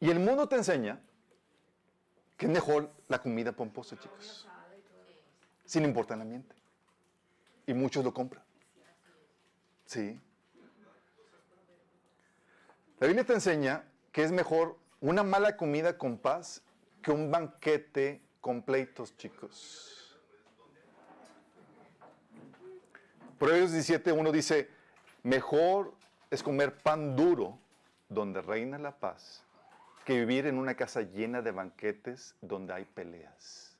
Y el mundo te enseña que es mejor la comida pomposa, chicos. Sin importar el ambiente. Y muchos lo compran. Sí. La Biblia te enseña que es mejor una mala comida con paz que un banquete con pleitos, chicos. Proverbios 17, uno dice, mejor es comer pan duro donde reina la paz que vivir en una casa llena de banquetes donde hay peleas.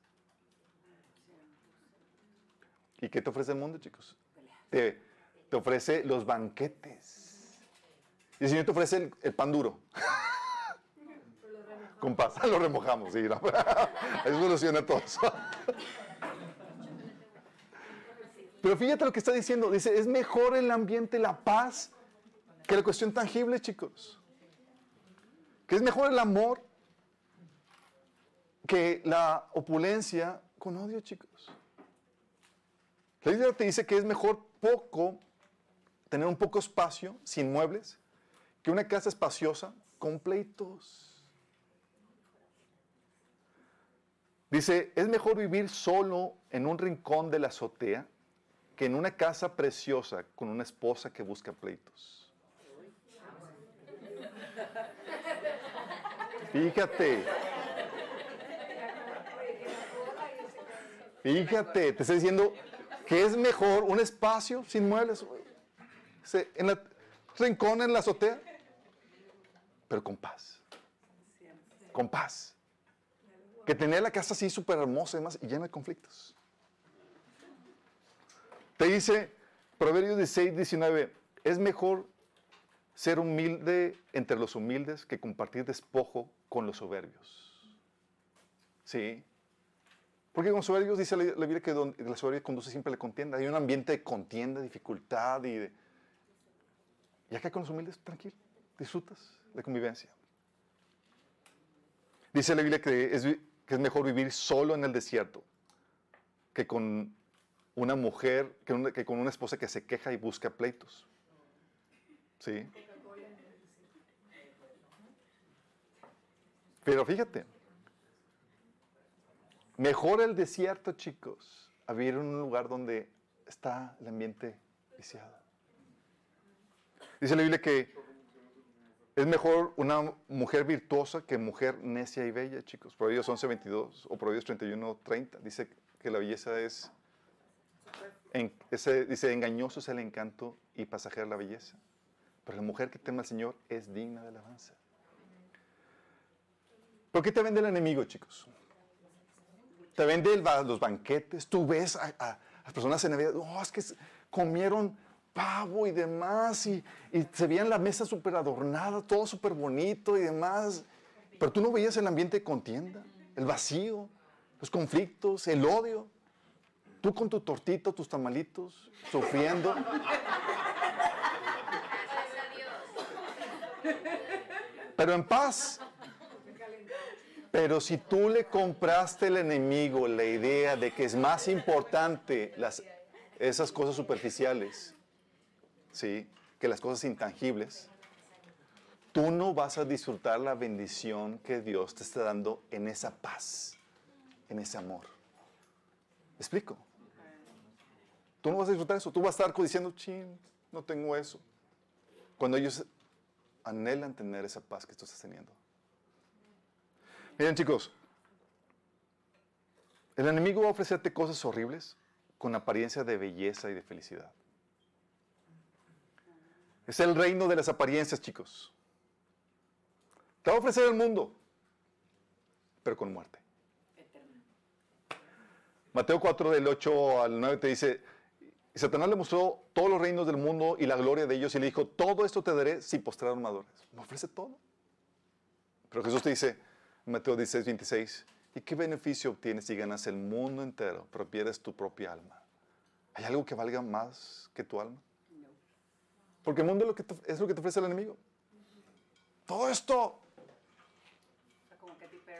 ¿Y qué te ofrece el mundo, chicos? Te, te ofrece los banquetes. Y el Señor te ofrece el, el pan duro. Con paz, lo remojamos, sí. ¿no? Eso soluciona todo eso. Pero fíjate lo que está diciendo. Dice, es mejor el ambiente, la paz, que la cuestión tangible, chicos. Que es mejor el amor que la opulencia con odio, chicos. La Biblia te dice que es mejor poco, tener un poco espacio, sin muebles, que una casa espaciosa con pleitos. Dice, es mejor vivir solo en un rincón de la azotea que en una casa preciosa con una esposa que busca pleitos. Fíjate. Fíjate, te estoy diciendo que es mejor un espacio sin muebles, en la rincón en la azotea, pero con paz. Con paz. Que tener la casa así súper hermosa y demás y llena de conflictos. Te dice Proverbios 16, 19, es mejor ser humilde entre los humildes que compartir despojo con los soberbios. ¿Sí? Porque con soberbios dice la, la Biblia que la soberbia conduce siempre a la contienda. Hay un ambiente de contienda, dificultad y de... Y acá con los humildes, tranquilo, disfrutas de convivencia. Dice la Biblia que es, mejor vivir solo en el desierto que con una mujer, que con una esposa que se queja y busca pleitos. ¿Sí? Pero fíjate, mejor el desierto, chicos, a vivir en un lugar donde está el ambiente viciado. Dice la Biblia que es mejor una mujer virtuosa que mujer necia y bella, chicos. Proverbios 11, 22 o Proverbios 31, 30. Dice que la belleza es, ese- dice, engañoso es el encanto y pasajera la belleza. Pero la mujer que teme al Señor es digna de alabanza. ¿Por qué te vende el enemigo, chicos? Te vende los banquetes. Tú ves a, a- a personas en Navidad. Oh, es que comieron pavo y demás. Y, se veían la mesa súper adornada, todo súper bonito y demás. Pero tú no veías el ambiente de contienda, el vacío, los conflictos, el odio. Tú con tu tortito, tus tamalitos, sufriendo. Pero en paz. Pero si tú le compraste al enemigo la idea de que es más importante esas cosas superficiales, ¿sí? que las cosas intangibles, tú no vas a disfrutar la bendición que Dios te está dando en esa paz, en ese amor. ¿Me explico? Tú no vas a disfrutar eso. Tú vas a estar diciendo, chin, no tengo eso. Cuando ellos anhelan tener esa paz que tú estás teniendo. Miren chicos, el enemigo va a ofrecerte cosas horribles con apariencia de belleza y de felicidad. Es el reino de las apariencias, chicos. Te va a ofrecer el mundo, pero con muerte. Mateo 4 del 8 al 9 te dice, Satanás le mostró todos los reinos del mundo y la gloria de ellos y le dijo, todo esto te daré si postraron me. Me ofrece todo. Pero Jesús te dice, Mateo 16, 26, ¿y qué beneficio obtienes si ganas el mundo entero, pero pierdes tu propia alma? ¿Hay algo que valga más que tu alma? Porque el mundo es lo que te, lo que te ofrece el enemigo. Todo esto,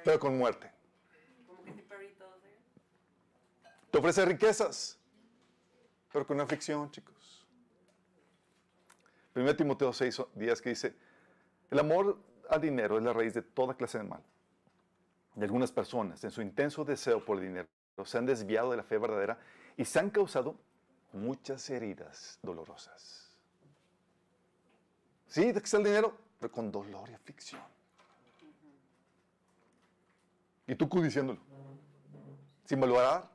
pero con muerte. Te ofrece riquezas, pero con aflicción, chicos. 1 Timoteo 6 días que dice, el amor al dinero es la raíz de toda clase de mal. Y algunas personas, en su intenso deseo por el dinero, se han desviado de la fe verdadera y se han causado muchas heridas dolorosas. Sí, de está el dinero, pero con dolor y aflicción. Y tú diciéndolo, sin valorar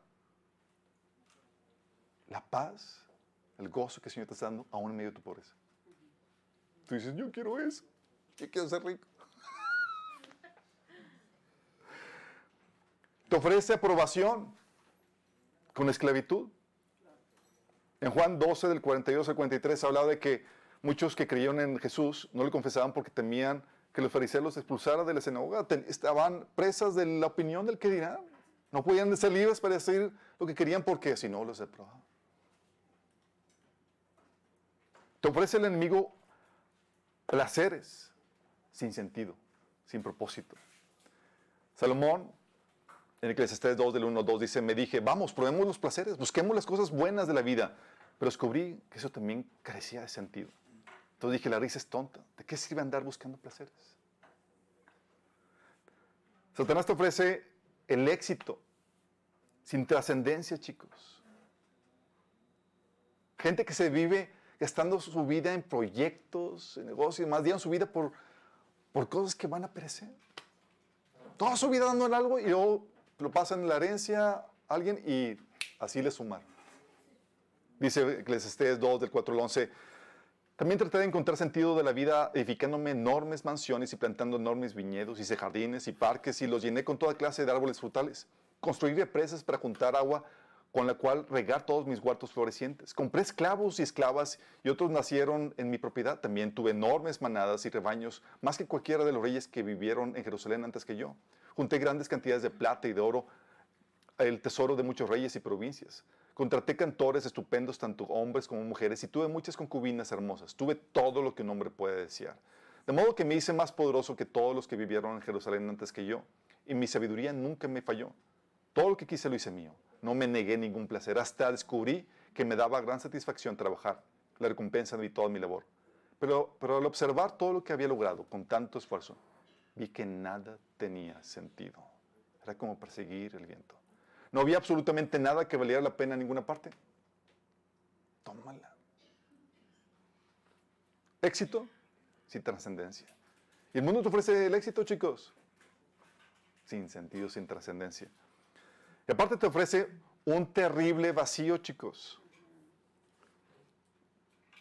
la paz, el gozo que el Señor te está dando aún en medio de tu pobreza. Tú dices, yo quiero eso, yo quiero ser rico. Te ofrece aprobación con esclavitud. En Juan 12, del 42 al 43, hablaba de que muchos que creyeron en Jesús no le confesaban porque temían que los fariseos los expulsaran de la sinagoga. Estaban presas de la opinión del que dirán. No podían ser libres para decir lo que querían porque si no los reprobaban. Te ofrece el enemigo placeres sin sentido, sin propósito. Salomón, en Eclesiastés 2 del 1 al 2 dice, me dije, vamos, probemos los placeres, busquemos las cosas buenas de la vida. Pero descubrí que eso también carecía de sentido. Entonces dije, la risa es tonta. ¿De qué sirve andar buscando placeres? Satanás te ofrece el éxito sin trascendencia, chicos. Gente que se vive gastando su vida en proyectos, en negocios, más dieron su vida por, por cosas que van a perecer. Toda su vida dando en algo y luego lo pasan la herencia a alguien y así le sumaron. Dice Eclesiastés 2 del 4 al 11. También traté de encontrar sentido de la vida edificándome enormes mansiones y plantando enormes viñedos, hice jardines y parques y los llené con toda clase de árboles frutales. Construí represas para juntar agua con la cual regar todos mis huertos florecientes. Compré esclavos y esclavas y otros nacieron en mi propiedad. También tuve enormes manadas y rebaños, más que cualquiera de los reyes que vivieron en Jerusalén antes que yo. Junté grandes cantidades de plata y de oro, el tesoro de muchos reyes y provincias. Contraté cantores estupendos, tanto hombres como mujeres, y tuve muchas concubinas hermosas. Tuve todo lo que un hombre puede desear. De modo que me hice más poderoso que todos los que vivieron en Jerusalén antes que yo, y mi sabiduría nunca me falló. Todo lo que quise lo hice mío. No me negué ningún placer. Hasta descubrí que me daba gran satisfacción trabajar, la recompensa de toda mi labor. Pero, pero al observar todo lo que había logrado con tanto esfuerzo, vi que nada tenía sentido. Era como perseguir el viento. No había absolutamente nada que valiera la pena en ninguna parte. Tómala. Éxito sin trascendencia. ¿Y el mundo te ofrece el éxito, chicos? Sin sentido, sin trascendencia. Y aparte te ofrece un terrible vacío, chicos.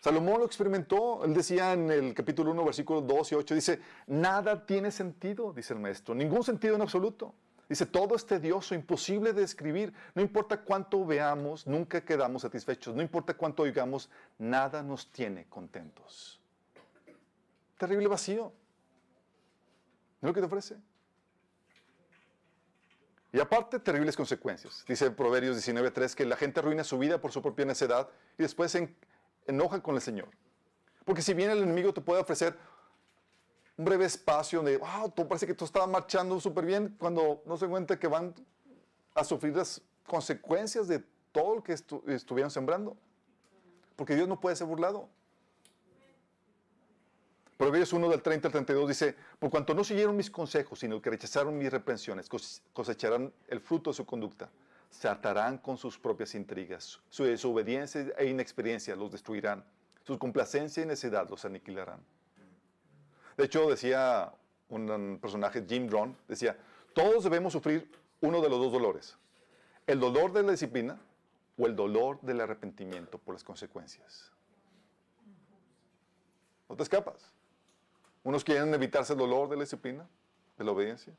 Salomón lo experimentó, él decía en el capítulo 1, versículos 2 y 8, dice, nada tiene sentido, dice el maestro, ningún sentido en absoluto. Dice, todo es tedioso, imposible de describir. No importa cuánto veamos, nunca quedamos satisfechos. No importa cuánto oigamos, nada nos tiene contentos. Terrible vacío. ¿No es lo que te ofrece? Y aparte, terribles consecuencias. Dice Proverbios 19.3 que la gente arruina su vida por su propia necedad y después en- enoja con el Señor. Porque si bien el enemigo te puede ofrecer un breve espacio donde, wow, tú parece que tú estabas marchando súper bien, cuando no se cuenta que van a sufrir las consecuencias de todo lo que estu- estuvieron sembrando. Porque Dios no puede ser burlado. Proverbios 1 del 30 al 32 dice, por cuanto no siguieron mis consejos, sino que rechazaron mis reprensiones, cos- cosecharán el fruto de su conducta. Se atarán con sus propias intrigas. Su desobediencia e inexperiencia los destruirán. Su complacencia y necedad los aniquilarán. De hecho, decía un, personaje, Jim Rohn, decía, todos debemos sufrir uno de los dos dolores. El dolor de la disciplina o el dolor del arrepentimiento por las consecuencias. No te escapas. Unos quieren evitarse el dolor de la disciplina, de la obediencia,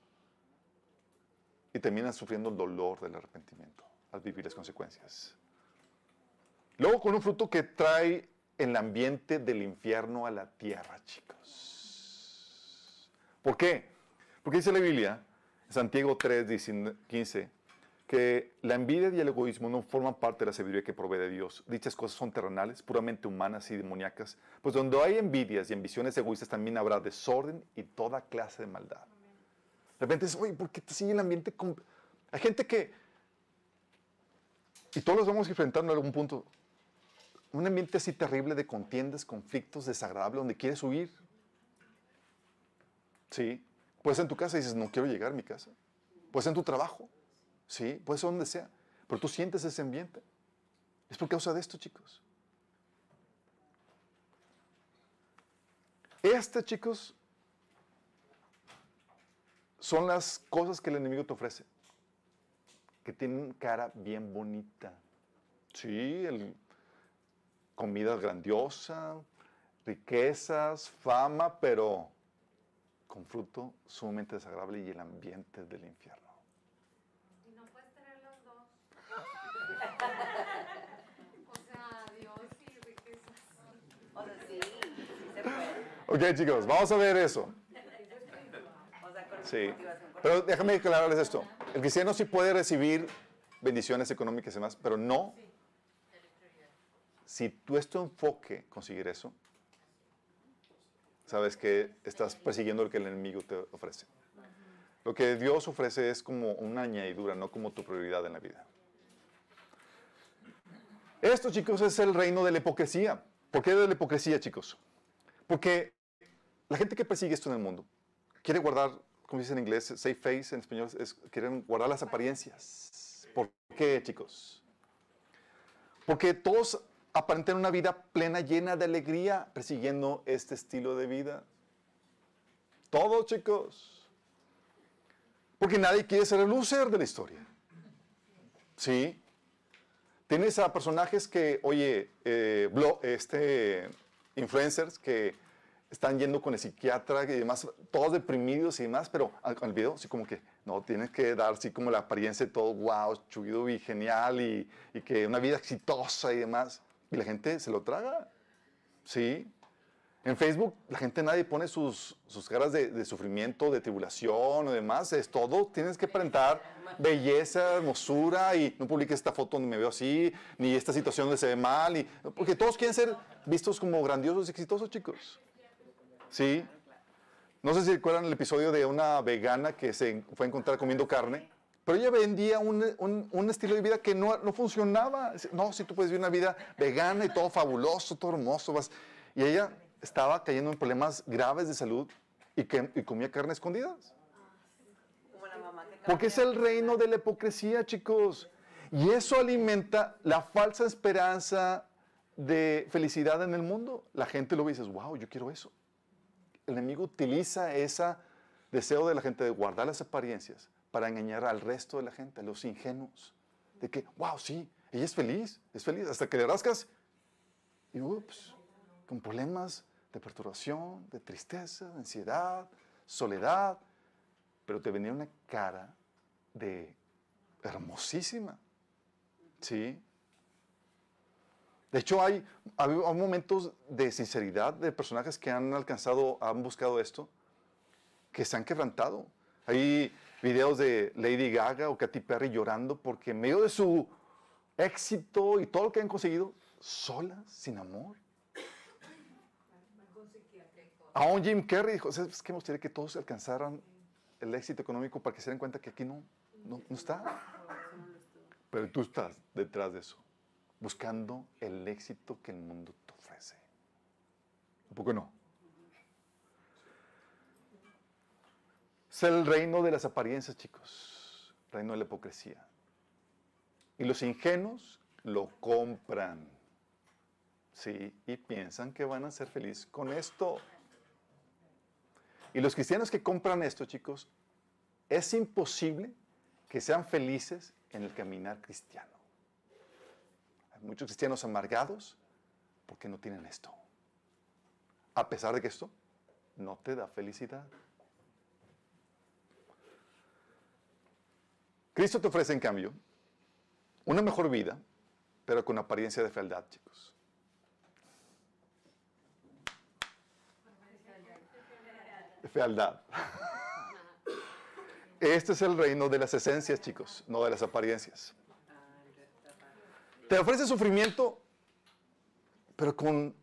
y terminan sufriendo el dolor del arrepentimiento al vivir las consecuencias. Luego con un fruto que trae el ambiente del infierno a la tierra, chicos. ¿Por qué? Porque dice la Biblia, Santiago 3, 19, 15, que la envidia y el egoísmo no forman parte de la sabiduría que provee de Dios. Dichas cosas son terrenales, puramente humanas y demoníacas. Pues donde hay envidias y ambiciones egoístas también habrá desorden y toda clase de maldad. De repente dices, oye, ¿por qué te sigue el ambiente? con-?" Hay gente que, y todos los vamos enfrentando en algún punto, un ambiente así terrible de contiendas, conflictos, desagradable, donde quieres huir. Sí, puede ser en tu casa y dices, no quiero llegar a mi casa. Puede ser en tu trabajo. Sí, puede ser donde sea. Pero tú sientes ese ambiente. Es por causa de esto, chicos. Este, chicos, son las cosas que el enemigo te ofrece. Que tienen cara bien bonita. Sí, el comida grandiosa, riquezas, fama, pero con fruto sumamente desagradable y el ambiente del infierno. Y no puedes tener los dos. o sea, Dios y riquezas. O sea, sí, sí se puede. Ok, chicos, vamos a ver eso. Sí. Pero déjame aclararles esto. El cristiano sí puede recibir bendiciones económicas y demás, pero no si tú es tu enfoque conseguir eso, sabes que estás persiguiendo lo que el enemigo te ofrece. Lo que Dios ofrece es como una añadidura, no como tu prioridad en la vida. Esto, chicos, es el reino de la hipocresía. ¿Por qué de la hipocresía, chicos? Porque la gente que persigue esto en el mundo quiere guardar, como dice en inglés, safe face en español, es, quieren guardar las apariencias. ¿Por qué, chicos? Porque todos aparentan una vida plena, llena de alegría, persiguiendo este estilo de vida. Todos, chicos. Porque nadie quiere ser el loser de la historia. ¿Sí? Tienes a personajes que, oye, eh, este, influencers que están yendo con el psiquiatra y demás, todos deprimidos y demás, pero al, al video sí como que, no, tienes que dar así como la apariencia de todo, wow, chuido y genial y, y que una vida exitosa y demás. Y la gente se lo traga. Sí. En Facebook la gente nadie pone sus, sus caras de, de sufrimiento, de tribulación o demás. Es todo, tienes que aparentar belleza, hermosura y no publiques esta foto donde me veo así, ni esta situación donde se ve mal. Y, porque todos quieren ser vistos como grandiosos y exitosos, chicos. ¿Sí? No sé si recuerdan el episodio de una vegana que se fue a encontrar comiendo carne, pero ella vendía un, estilo de vida que no, no funcionaba. No, si tú puedes vivir una vida vegana y todo fabuloso, todo hermoso. vas- Y ella estaba cayendo en problemas graves de salud y, que, comía carne escondidas. Porque es el reino de la hipocresía, chicos. Y eso alimenta la falsa esperanza de felicidad en el mundo. La gente lo ve y dices, wow, yo quiero eso. El enemigo utiliza ese deseo de la gente de guardar las apariencias para engañar al resto de la gente, a los ingenuos. De que, wow, sí, ella es feliz, es feliz, hasta que le rascas y, ups, con problemas de perturbación, de tristeza, de ansiedad, soledad, pero te venía una cara de hermosísima. ¿Sí? De hecho, hay, momentos de sinceridad de personajes que han alcanzado, han buscado esto, que se han quebrantado. Hay videos de Lady Gaga o Katy Perry llorando porque en medio de su éxito y todo lo que han conseguido, solas, sin amor. Aún Jim Carrey dijo, ¿sabes qué? Me gustaría que todos alcanzaran el éxito económico para que se den cuenta que aquí no, no, no está. Pero tú estás detrás de eso, buscando el éxito que el mundo te ofrece. ¿Un poco no? Es el reino de las apariencias, chicos. Reino de la hipocresía. Y los ingenuos lo compran. Sí, y piensan que van a ser felices con esto. Y los cristianos que compran esto, chicos, es imposible que sean felices en el caminar cristiano. Hay muchos cristianos amargados porque no tienen esto. A pesar de que esto no te da felicidad. Cristo te ofrece, en cambio, una mejor vida, pero con apariencia de fealdad, chicos. Fealdad. Este es el reino de las esencias, chicos, no de las apariencias. Te ofrece sufrimiento, pero con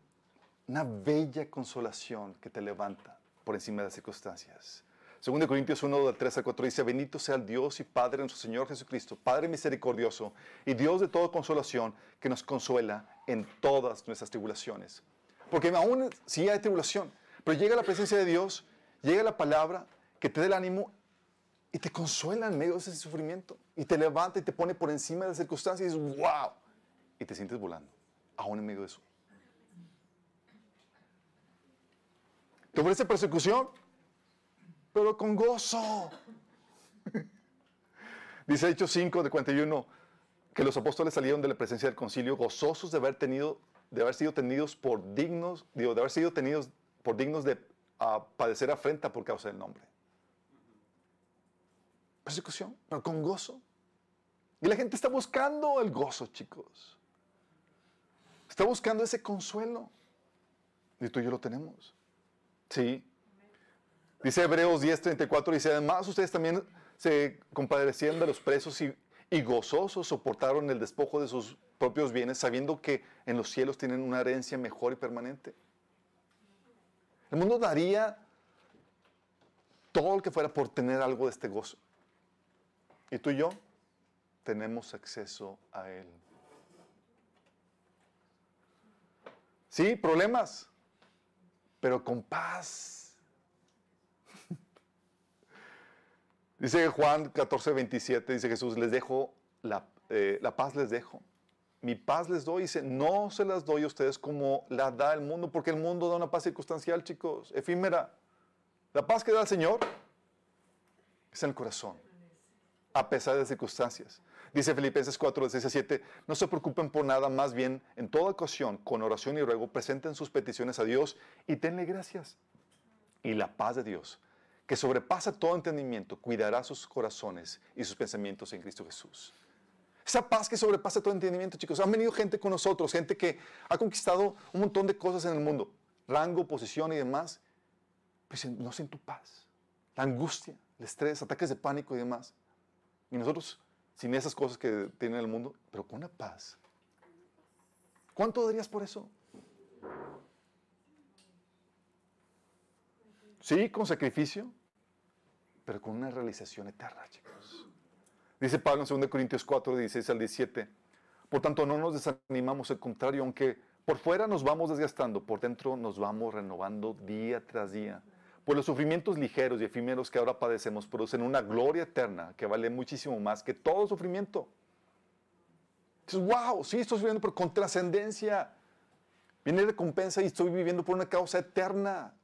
una bella consolación que te levanta por encima de las circunstancias. Segundo de Corintios 1, del 3 al 4 dice, bendito sea el Dios y Padre nuestro Señor Jesucristo, Padre misericordioso y Dios de toda consolación, que nos consuela en todas nuestras tribulaciones. Porque aún sí hay tribulación, pero llega la presencia de Dios, llega la palabra que te dé el ánimo y te consuela en medio de ese sufrimiento. Y te levanta y te pone por encima de las circunstancias y dices, wow. Y te sientes volando, aún en medio de eso. Te ofrece persecución, pero con gozo. Dice Hechos 5 de 41 que los apóstoles salieron de la presencia del concilio gozosos de haber tenido de haber sido tenidos por dignos, digo, de haber sido tenidos por dignos de ah, padecer afrenta por causa del nombre. Persecución, pero con gozo. Y la gente está buscando el gozo, chicos. Está buscando ese consuelo. Y tú y yo lo tenemos. Sí. Dice Hebreos 10:34, dice, además ustedes también se compadecían de los presos y, y gozosos soportaron el despojo de sus propios bienes, sabiendo que en los cielos tienen una herencia mejor y permanente. El mundo daría todo lo que fuera por tener algo de este gozo. Y tú y yo tenemos acceso a él. Sí, problemas, pero con paz. Dice Juan 14, 27, dice Jesús, les dejo, la, eh, la paz les dejo. Mi paz les doy, dice, no se las doy a ustedes como la da el mundo, porque el mundo da una paz circunstancial, chicos, efímera. La paz que da el Señor es en el corazón, a pesar de las circunstancias. Dice Filipenses 4, 6 a 7, no se preocupen por nada, más bien en toda ocasión, con oración y ruego, presenten sus peticiones a Dios y tenle gracias. Y la paz de Dios, que sobrepasa todo entendimiento, cuidará sus corazones y sus pensamientos en Cristo Jesús. Esa paz que sobrepasa todo entendimiento, chicos. Han venido gente con nosotros, gente que ha conquistado un montón de cosas en el mundo, rango, posición y demás, pues no siento paz. La angustia, el estrés, ataques de pánico y demás. Y nosotros, sin esas cosas que tiene el mundo, pero con una paz. ¿Cuánto darías por eso? Sí, con sacrificio, pero con una realización eterna, chicos. Dice Pablo en 2 Corintios 4, 16 al 17. Por tanto, no nos desanimamos, al contrario, aunque por fuera nos vamos desgastando, por dentro nos vamos renovando día tras día. Pues los sufrimientos ligeros y efímeros que ahora padecemos producen una gloria eterna que vale muchísimo más que todo sufrimiento. Dices, wow, sí, estoy viviendo por con trascendencia. Viene recompensa y estoy viviendo por una causa eterna.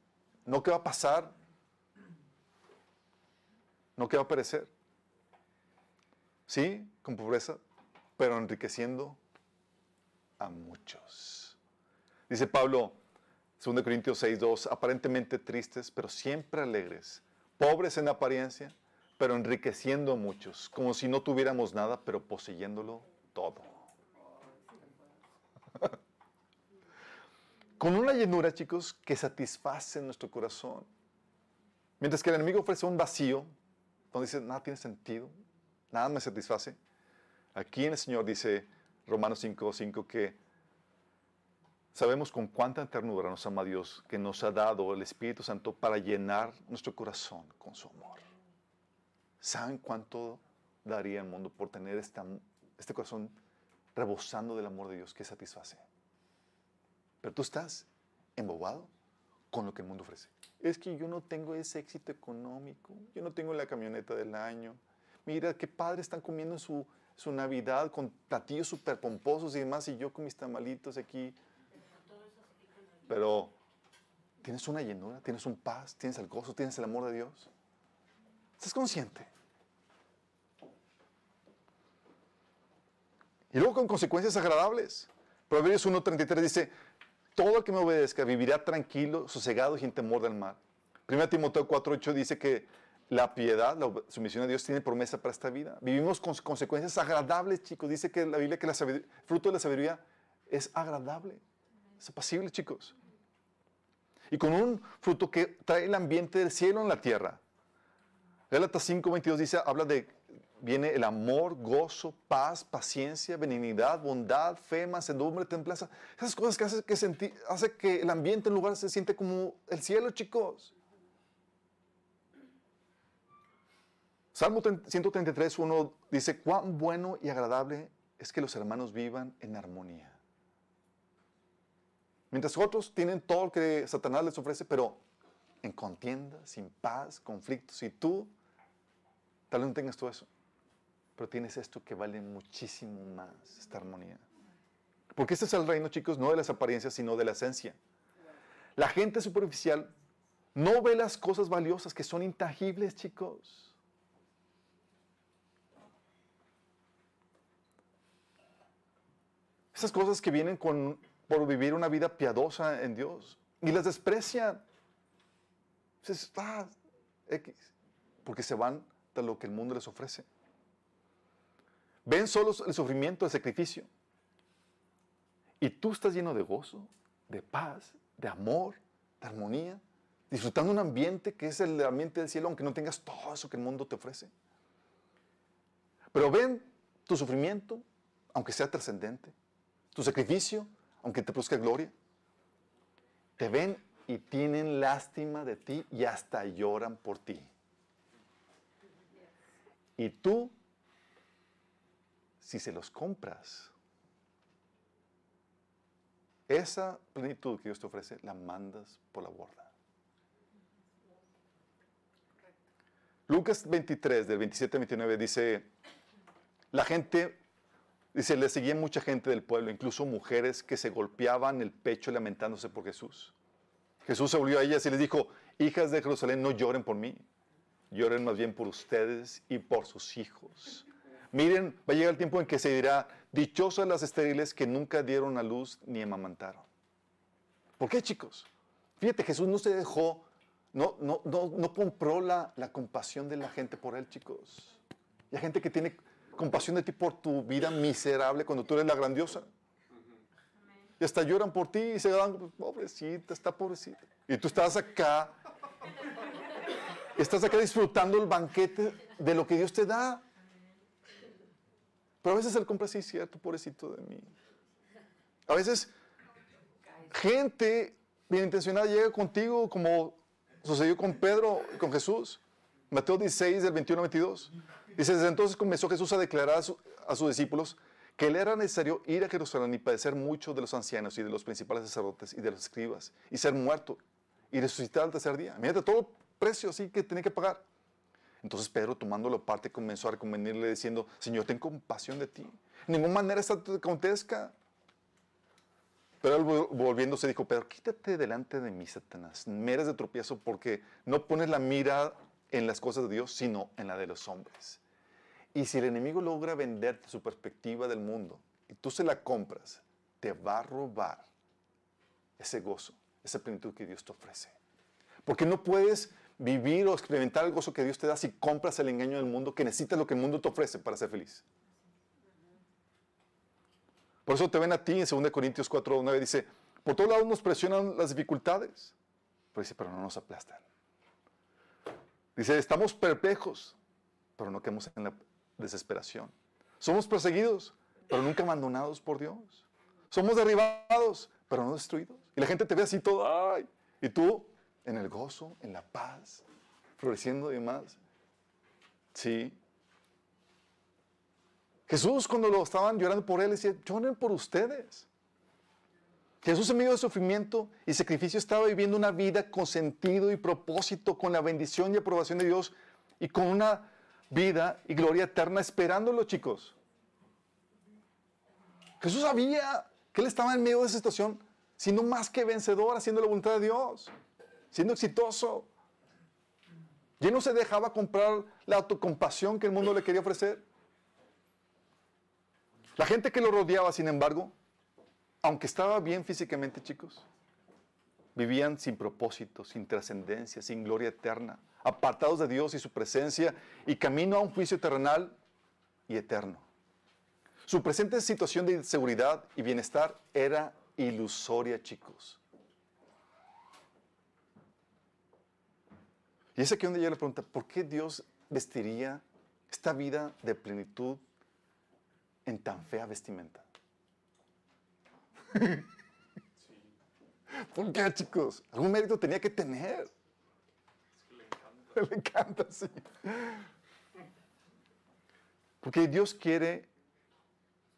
No que va a pasar. No que va a perecer. Sí, con pobreza, pero enriqueciendo a muchos. Dice Pablo, 2 Corintios 6, 2, aparentemente tristes, pero siempre alegres, pobres en apariencia, pero enriqueciendo a muchos, como si no tuviéramos nada, pero poseyéndolo todo. Con una llenura, chicos, que satisface nuestro corazón. Mientras que el enemigo ofrece un vacío, donde dice, nada tiene sentido, nada me satisface. Aquí el Señor dice Romanos 5, 5 que sabemos con cuánta ternura nos ama Dios, que nos ha dado el Espíritu Santo para llenar nuestro corazón con su amor. ¿Saben cuánto daría el mundo por tener este corazón rebosando del amor de Dios que satisface? Pero tú estás embobado con lo que el mundo ofrece. Es que yo no tengo ese éxito económico, yo no tengo la camioneta del año, mira qué padre están comiendo su, su Navidad con platillos súper pomposos y demás, y yo con mis tamalitos aquí. Pero tienes una llenura, tienes un paz, tienes el gozo, tienes el amor de Dios. ¿Estás consciente? Y luego con consecuencias agradables. Proverbios 1.33 dice, todo el que me obedezca vivirá tranquilo, sosegado y sin temor del mal. 1 Timoteo 4.8 dice que la piedad, la sumisión a Dios tiene promesa para esta vida. Vivimos con consecuencias agradables, chicos. Dice que la Biblia que el fruto de la sabiduría es agradable, es apacible, chicos. Y con un fruto que trae el ambiente del cielo en la tierra. Gálatas 5:22 dice, habla de, viene el amor, gozo, paz, paciencia, benignidad, bondad, fe, mansedumbre, templanza. Esas cosas que hace que el ambiente en lugar se siente como el cielo, chicos. Salmo 133, 1 dice, cuán bueno y agradable es que los hermanos vivan en armonía. Mientras otros tienen todo lo que Satanás les ofrece, pero en contienda, sin paz, conflictos, y tú tal vez no tengas todo eso, pero tienes esto que vale muchísimo más, esta armonía. Porque este es el reino, chicos, no de las apariencias, sino de la esencia. La gente superficial no ve las cosas valiosas que son intangibles, chicos. Esas cosas que vienen con por vivir una vida piadosa en Dios y las desprecian. Ah, X, porque se van de lo que el mundo les ofrece. Ven solo el sufrimiento, el sacrificio. Y tú estás lleno de gozo, de paz, de amor, de armonía, disfrutando un ambiente que es el ambiente del cielo, aunque no tengas todo eso que el mundo te ofrece. Pero ven tu sufrimiento, aunque sea trascendente, tu sacrificio, aunque te produzca gloria. Te ven y tienen lástima de ti y hasta lloran por ti. Y tú, si se los compras, esa plenitud que Dios te ofrece, la mandas por la borda. Lucas 23, del 27 al 29, dice, la gente, dice, le seguía mucha gente del pueblo, incluso mujeres que se golpeaban el pecho lamentándose por Jesús. Jesús se volvió a ellas y les dijo, hijas de Jerusalén, no lloren por mí, lloren más bien por ustedes y por sus hijos. Miren, va a llegar el tiempo en que se dirá, dichosas las estériles que nunca dieron a luz ni amamantaron. ¿Por qué, chicos? Fíjate, Jesús no se dejó, no, no, no, no compró la, la compasión de la gente por él, chicos. Y hay gente que tiene compasión de ti por tu vida miserable cuando tú eres la grandiosa. Y hasta lloran por ti y se dan, pobrecita, está pobrecita. Y tú estás acá, estás acá disfrutando el banquete de lo que Dios te da. Pero a veces Él compra así, cierto, pobrecito de mí. A veces gente bien intencionada llega contigo como sucedió con Pedro y con Jesús. Mateo 16, del 21 al 22. Dice, desde entonces comenzó Jesús a declarar a, su- a sus discípulos que le era necesario ir a Jerusalén y padecer mucho de los ancianos y de los principales sacerdotes y de los escribas y ser muerto y resucitar al tercer día. Mírate todo precio así que tenía que pagar. Entonces Pedro, tomándolo aparte, comenzó a recomendarle diciendo, Señor, ten compasión de ti. De ninguna manera esto te acontezca. Pero él vol- volviéndose dijo, Pedro, quítate delante de mí, Satanás. Me eres de tropiezo porque no pones la mira en las cosas de Dios, sino en la de los hombres. Y si el enemigo logra venderte su perspectiva del mundo y tú se la compras, te va a robar ese gozo, esa plenitud que Dios te ofrece. Porque no puedes vivir o experimentar el gozo que Dios te da si compras el engaño del mundo, que necesitas lo que el mundo te ofrece para ser feliz. Por eso te ven a ti en 2 Corintios 4, 9, dice, por todos lados nos presionan las dificultades, pero dice, pero no nos aplastan. Dice, estamos perplejos, pero no quedamos en la desesperación. Somos perseguidos, pero nunca abandonados por Dios. Somos derribados, pero no destruidos. Y la gente te ve así todo, ay, y tú en el gozo, en la paz, floreciendo y demás. Sí. Jesús cuando lo estaban llorando por él decía, lloren por ustedes. Jesús en medio de sufrimiento y sacrificio estaba viviendo una vida con sentido y propósito, con la bendición y aprobación de Dios y con una vida y gloria eterna esperándolo, chicos. Jesús sabía que él estaba en medio de esa situación siendo más que vencedor, haciendo la voluntad de Dios, siendo exitoso. Ya no se dejaba comprar la autocompasión que el mundo le quería ofrecer. La gente que lo rodeaba, sin embargo, aunque estaba bien físicamente, chicos, vivían sin propósito, sin trascendencia, sin gloria eterna, apartados de Dios y su presencia y camino a un juicio terrenal y eterno. Su presente situación de seguridad y bienestar era ilusoria, chicos. Y es aquí donde yo le pregunta, ¿por qué Dios vestiría esta vida de plenitud en tan fea vestimenta? ¿Por qué, chicos? Algún mérito tenía que tener. Le encanta, sí. Porque Dios quiere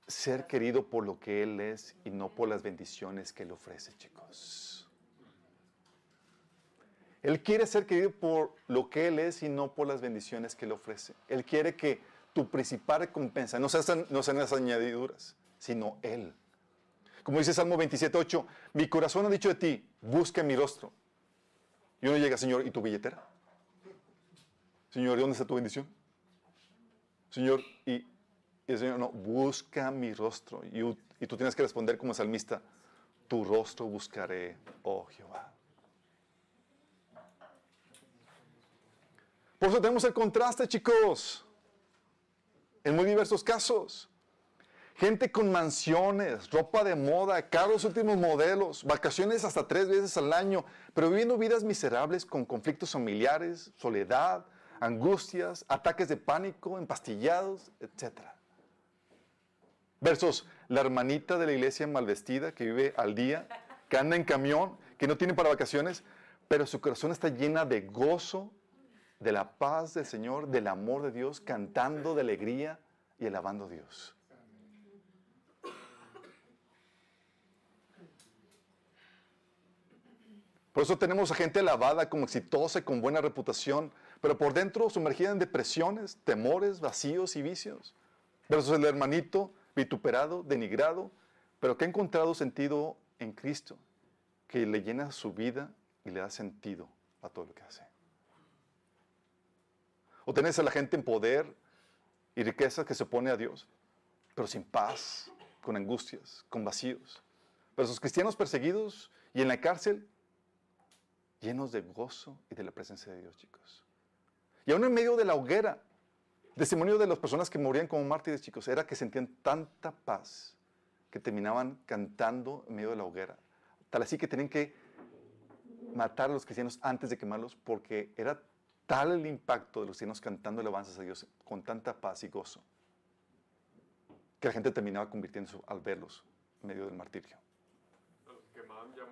ser querido por lo que Él es y no por las bendiciones que Él ofrece, chicos. Él quiere ser querido por lo que Él es y no por las bendiciones que Él ofrece. Él quiere que tu principal recompensa no sean, no sean las añadiduras, sino Él. Como dice Salmo 27.8, mi corazón ha dicho de ti, busca mi rostro. Y uno llega, Señor, ¿y tu billetera? Señor, ¿y dónde está tu bendición? Señor, y, el Señor, no, busca mi rostro. Y tú tienes que responder como salmista, tu rostro buscaré, oh Jehová. Por eso tenemos el contraste, chicos, en muy diversos casos. Gente con mansiones, ropa de moda, carros últimos modelos, vacaciones hasta tres veces al año, pero viviendo vidas miserables con conflictos familiares, soledad, angustias, ataques de pánico, empastillados, etc. Versus la hermanita de la iglesia mal vestida que vive al día, que anda en camión, que no tiene para vacaciones, pero su corazón está llena de gozo, de la paz del Señor, del amor de Dios, cantando de alegría y alabando a Dios. Por eso tenemos a gente alabada como exitosa y con buena reputación, pero por dentro sumergida en depresiones, temores, vacíos y vicios. Versus el hermanito vituperado, denigrado, pero que ha encontrado sentido en Cristo, que le llena su vida y le da sentido a todo lo que hace. O tenés a la gente en poder y riqueza que se opone a Dios, pero sin paz, con angustias, con vacíos. Pero esos cristianos perseguidos y en la cárcel, llenos de gozo y de la presencia de Dios, chicos. Y aún en medio de la hoguera, testimonio de las personas que morían como mártires, chicos, era que sentían tanta paz que terminaban cantando en medio de la hoguera. Tal así que tenían que matar a los cristianos antes de quemarlos porque era tal el impacto de los cristianos cantando alabanzas a Dios con tanta paz y gozo que la gente terminaba convirtiéndose al verlos en medio del martirio. Los quemaban ya.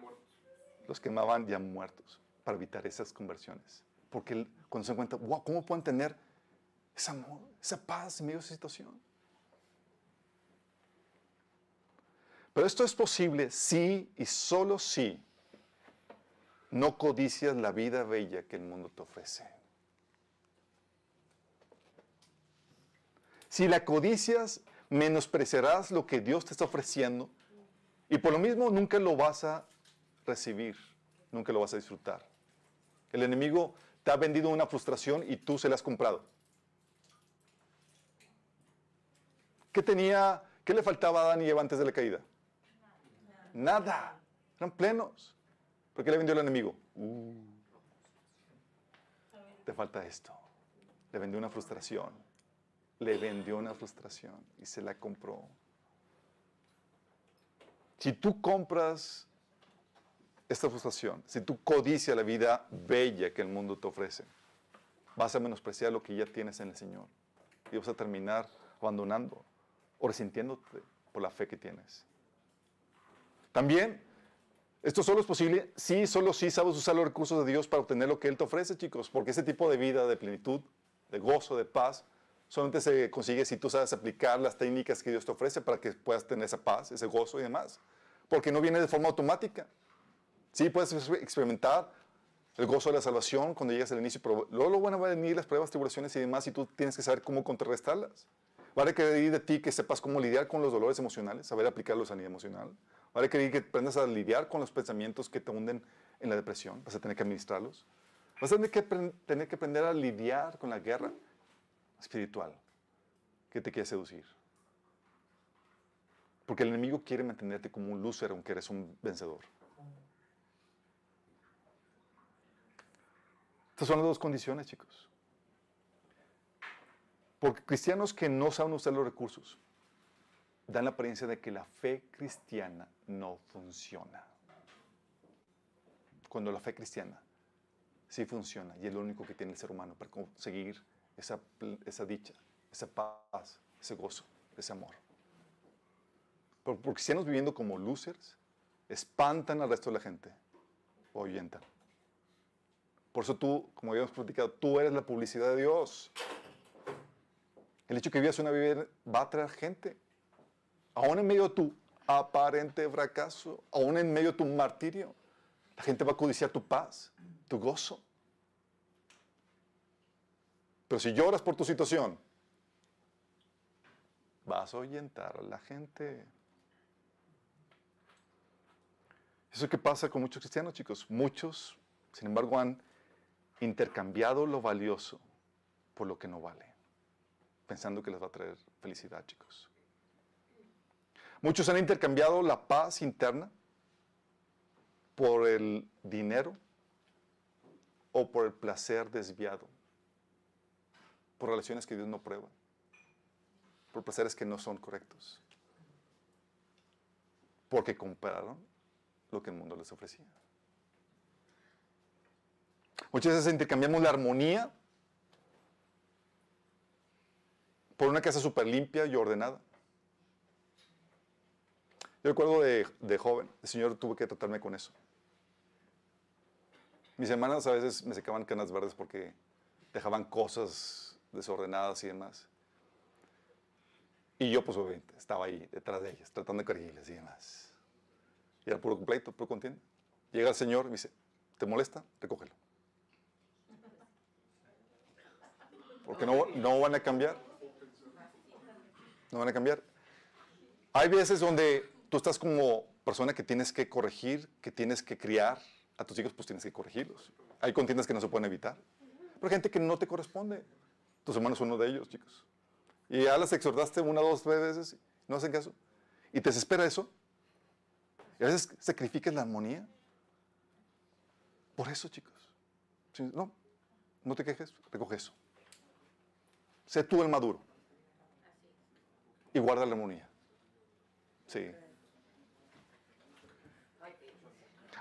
Los quemaban ya muertos para evitar esas conversiones. Porque cuando se dan cuenta, wow, ¿cómo pueden tener ese amor, esa paz en medio de esa situación? Pero esto es posible si y solo si no codicias la vida bella que el mundo te ofrece. Si la codicias, menospreciarás lo que Dios te está ofreciendo y por lo mismo nunca lo vas a recibir, nunca lo vas a disfrutar. El enemigo te ha vendido una frustración y tú se la has comprado. ¿Qué tenía, qué le faltaba a Adán y Eva antes de la caída? Nada. Eran plenos. ¿Por qué le vendió el enemigo? Uh, te falta esto. Le vendió una frustración. Le vendió una frustración y se la compró. Si tú compras esta frustración, si tú codicias la vida bella que el mundo te ofrece, vas a menospreciar lo que ya tienes en el Señor y vas a terminar abandonando o resintiéndote por la fe que tienes. También, esto solo es posible si solo si sabes usar los recursos de Dios para obtener lo que Él te ofrece, chicos, porque ese tipo de vida de plenitud, de gozo, de paz, solamente se consigue si tú sabes aplicar las técnicas que Dios te ofrece para que puedas tener esa paz, ese gozo y demás. Porque no viene de forma automática. Sí, puedes experimentar el gozo de la salvación cuando llegas al inicio, pero luego van a venir las pruebas, tribulaciones y demás, y tú tienes que saber cómo contrarrestarlas. Va a requerir de ti que sepas cómo lidiar con los dolores emocionales, saber aplicarlos a nivel emocional. Va a requerir que aprendas a lidiar con los pensamientos que te hunden en la depresión. Vas a tener que administrarlos. Vas a tener que, tener que aprender a lidiar con la guerra espiritual que te quiere seducir. Porque el enemigo quiere mantenerte como un loser aunque eres un vencedor. Estas son las dos condiciones, chicos. Porque cristianos que no saben usar los recursos dan la apariencia de que la fe cristiana no funciona. Cuando la fe cristiana sí funciona y es lo único que tiene el ser humano para conseguir esa, dicha, esa paz, ese gozo, ese amor. Pero por cristianos viviendo como losers, espantan al resto de la gente o ahuyentan. Por eso tú, como habíamos platicado, tú eres la publicidad de Dios. El hecho que vivas una vida va a traer gente. Aún en medio de tu aparente fracaso, aún en medio de tu martirio, la gente va a codiciar tu paz, tu gozo. Pero si lloras por tu situación, vas a ahuyentar a la gente. Eso es lo que pasa con muchos cristianos, chicos. Muchos, sin embargo, han intercambiado lo valioso por lo que no vale, pensando que les va a traer felicidad, chicos. Muchos han intercambiado la paz interna por el dinero o por el placer desviado, por relaciones que Dios no prueba, por placeres que no son correctos, porque compraron lo que el mundo les ofrecía. Muchas veces intercambiamos la armonía por una casa súper limpia y ordenada. Yo recuerdo de, joven, el Señor tuvo que tratarme con eso. Mis hermanas a veces me secaban canas verdes porque dejaban cosas desordenadas y demás. Y yo, pues obviamente, estaba ahí detrás de ellas, tratando de corregirles y demás. Y era puro completo, puro contienda. Llega el Señor y me dice, ¿te molesta? Recógelo. Porque no, no van a cambiar. No van a cambiar. Hay veces donde tú estás como persona que tienes que corregir, que tienes que criar a tus hijos, pues tienes que corregirlos. Hay contiendas que no se pueden evitar. Pero hay gente que no te corresponde. Tus hermanos son uno de ellos, chicos. Y ya las exhortaste una, dos, tres veces, no hacen caso. Y te desespera eso. Y a veces sacrificas la armonía. Por eso, chicos. No, no te quejes, recoge eso. Sé tú el maduro. Y guarda la armonía. Sí.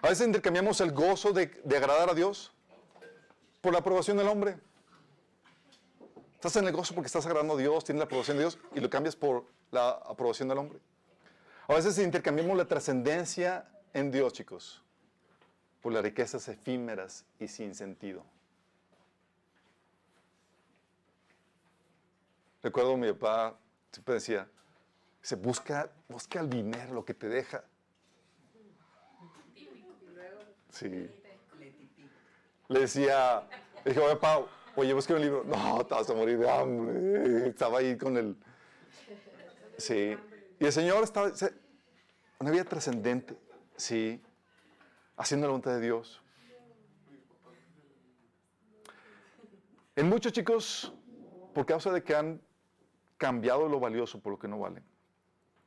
A veces intercambiamos el gozo de, de agradar a Dios por la aprobación del hombre. Estás en el gozo porque estás agradando a Dios, tienes la aprobación de Dios y lo cambias por la aprobación del hombre. A veces intercambiamos la trascendencia en Dios, chicos, por las riquezas efímeras y sin sentido. Recuerdo mi papá siempre decía, se busca, busca el dinero, lo que te deja. Sí. Le decía, le dije, oye, Pau, oye, busca un libro. No, te vas a morir de hambre. Estaba ahí con el... Sí. Y el Señor estaba... Una vida trascendente. Sí. Haciendo la voluntad de Dios. En muchos chicos, por causa de que han cambiado lo valioso por lo que no vale,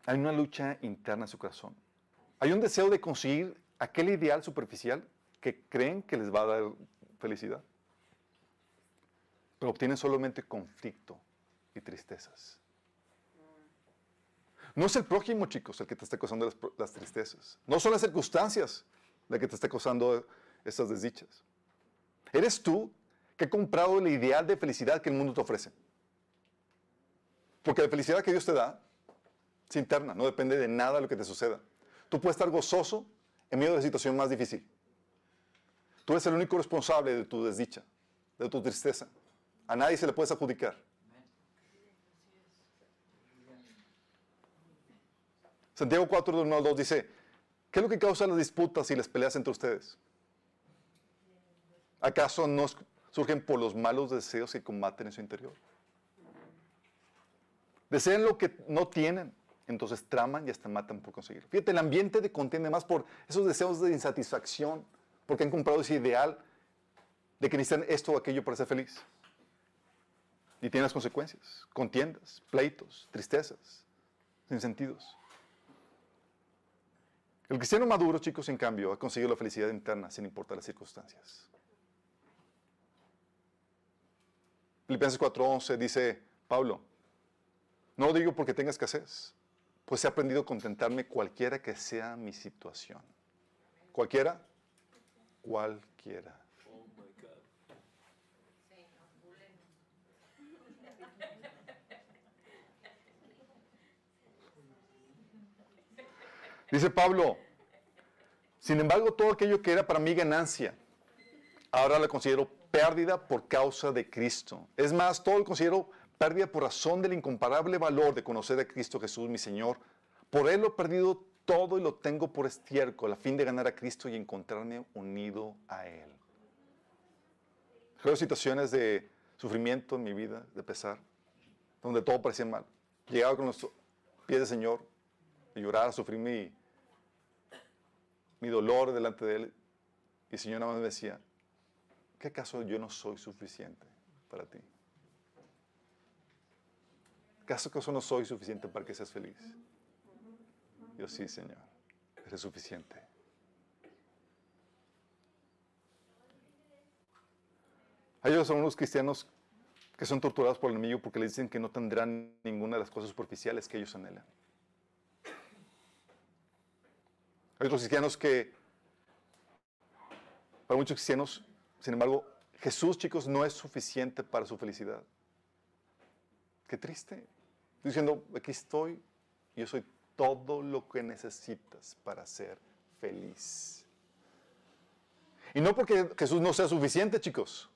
hay una lucha interna en su corazón. Hay un deseo de conseguir aquel ideal superficial que creen que les va a dar felicidad. Pero obtienen solamente conflicto y tristezas. No es el prójimo, chicos, el que te está causando las, tristezas. No son las circunstancias las que te está causando estas desdichas. Eres tú que ha comprado el ideal de felicidad que el mundo te ofrece. Porque la felicidad que Dios te da es interna, no depende de nada de lo que te suceda. Tú puedes estar gozoso en medio de la situación más difícil. Tú eres el único responsable de tu desdicha, de tu tristeza. A nadie se le puedes adjudicar. Santiago 4, del 1 al 2 dice, ¿qué es lo que causa las disputas y las peleas entre ustedes? ¿Acaso no surgen por los malos deseos que combaten en su interior? Desean lo que no tienen, entonces traman y hasta matan por conseguirlo. Fíjate, el ambiente de contiene más por esos deseos de insatisfacción, porque han comprado ese ideal de que necesitan esto o aquello para ser feliz. Y tiene las consecuencias, contiendas, pleitos, tristezas, sin sentidos. El cristiano maduro, chicos, en cambio, ha conseguido la felicidad interna sin importar las circunstancias. Filipenses 4:11 dice Pablo, no digo porque tenga escasez, pues he aprendido a contentarme cualquiera que sea mi situación. ¿Cualquiera? Cualquiera. Dice Pablo, sin embargo, todo aquello que era para mí ganancia, ahora lo considero pérdida por causa de Cristo. Es más, todo lo considero pérdida por razón del incomparable valor de conocer a Cristo Jesús, mi Señor. Por Él lo he perdido todo y lo tengo por estiércol, a fin de ganar a Cristo y encontrarme unido a Él. Creo situaciones de sufrimiento en mi vida, de pesar, donde todo parecía mal. Llegaba con los pies del Señor, a llorar, a sufrir mi, mi dolor delante de Él. Y el Señor nada más me decía, ¿qué acaso yo no soy suficiente para ti? ¿Acaso que no soy suficiente para que seas feliz? Yo sí, Señor, eres suficiente. Hay algunos cristianos que son torturados por el enemigo porque les dicen que no tendrán ninguna de las cosas superficiales que ellos anhelan. Hay otros cristianos que, para muchos cristianos, sin embargo, Jesús, chicos, no es suficiente para su felicidad. Qué triste. Diciendo, aquí estoy, yo soy todo lo que necesitas para ser feliz. Y no porque Jesús no sea suficiente, chicos,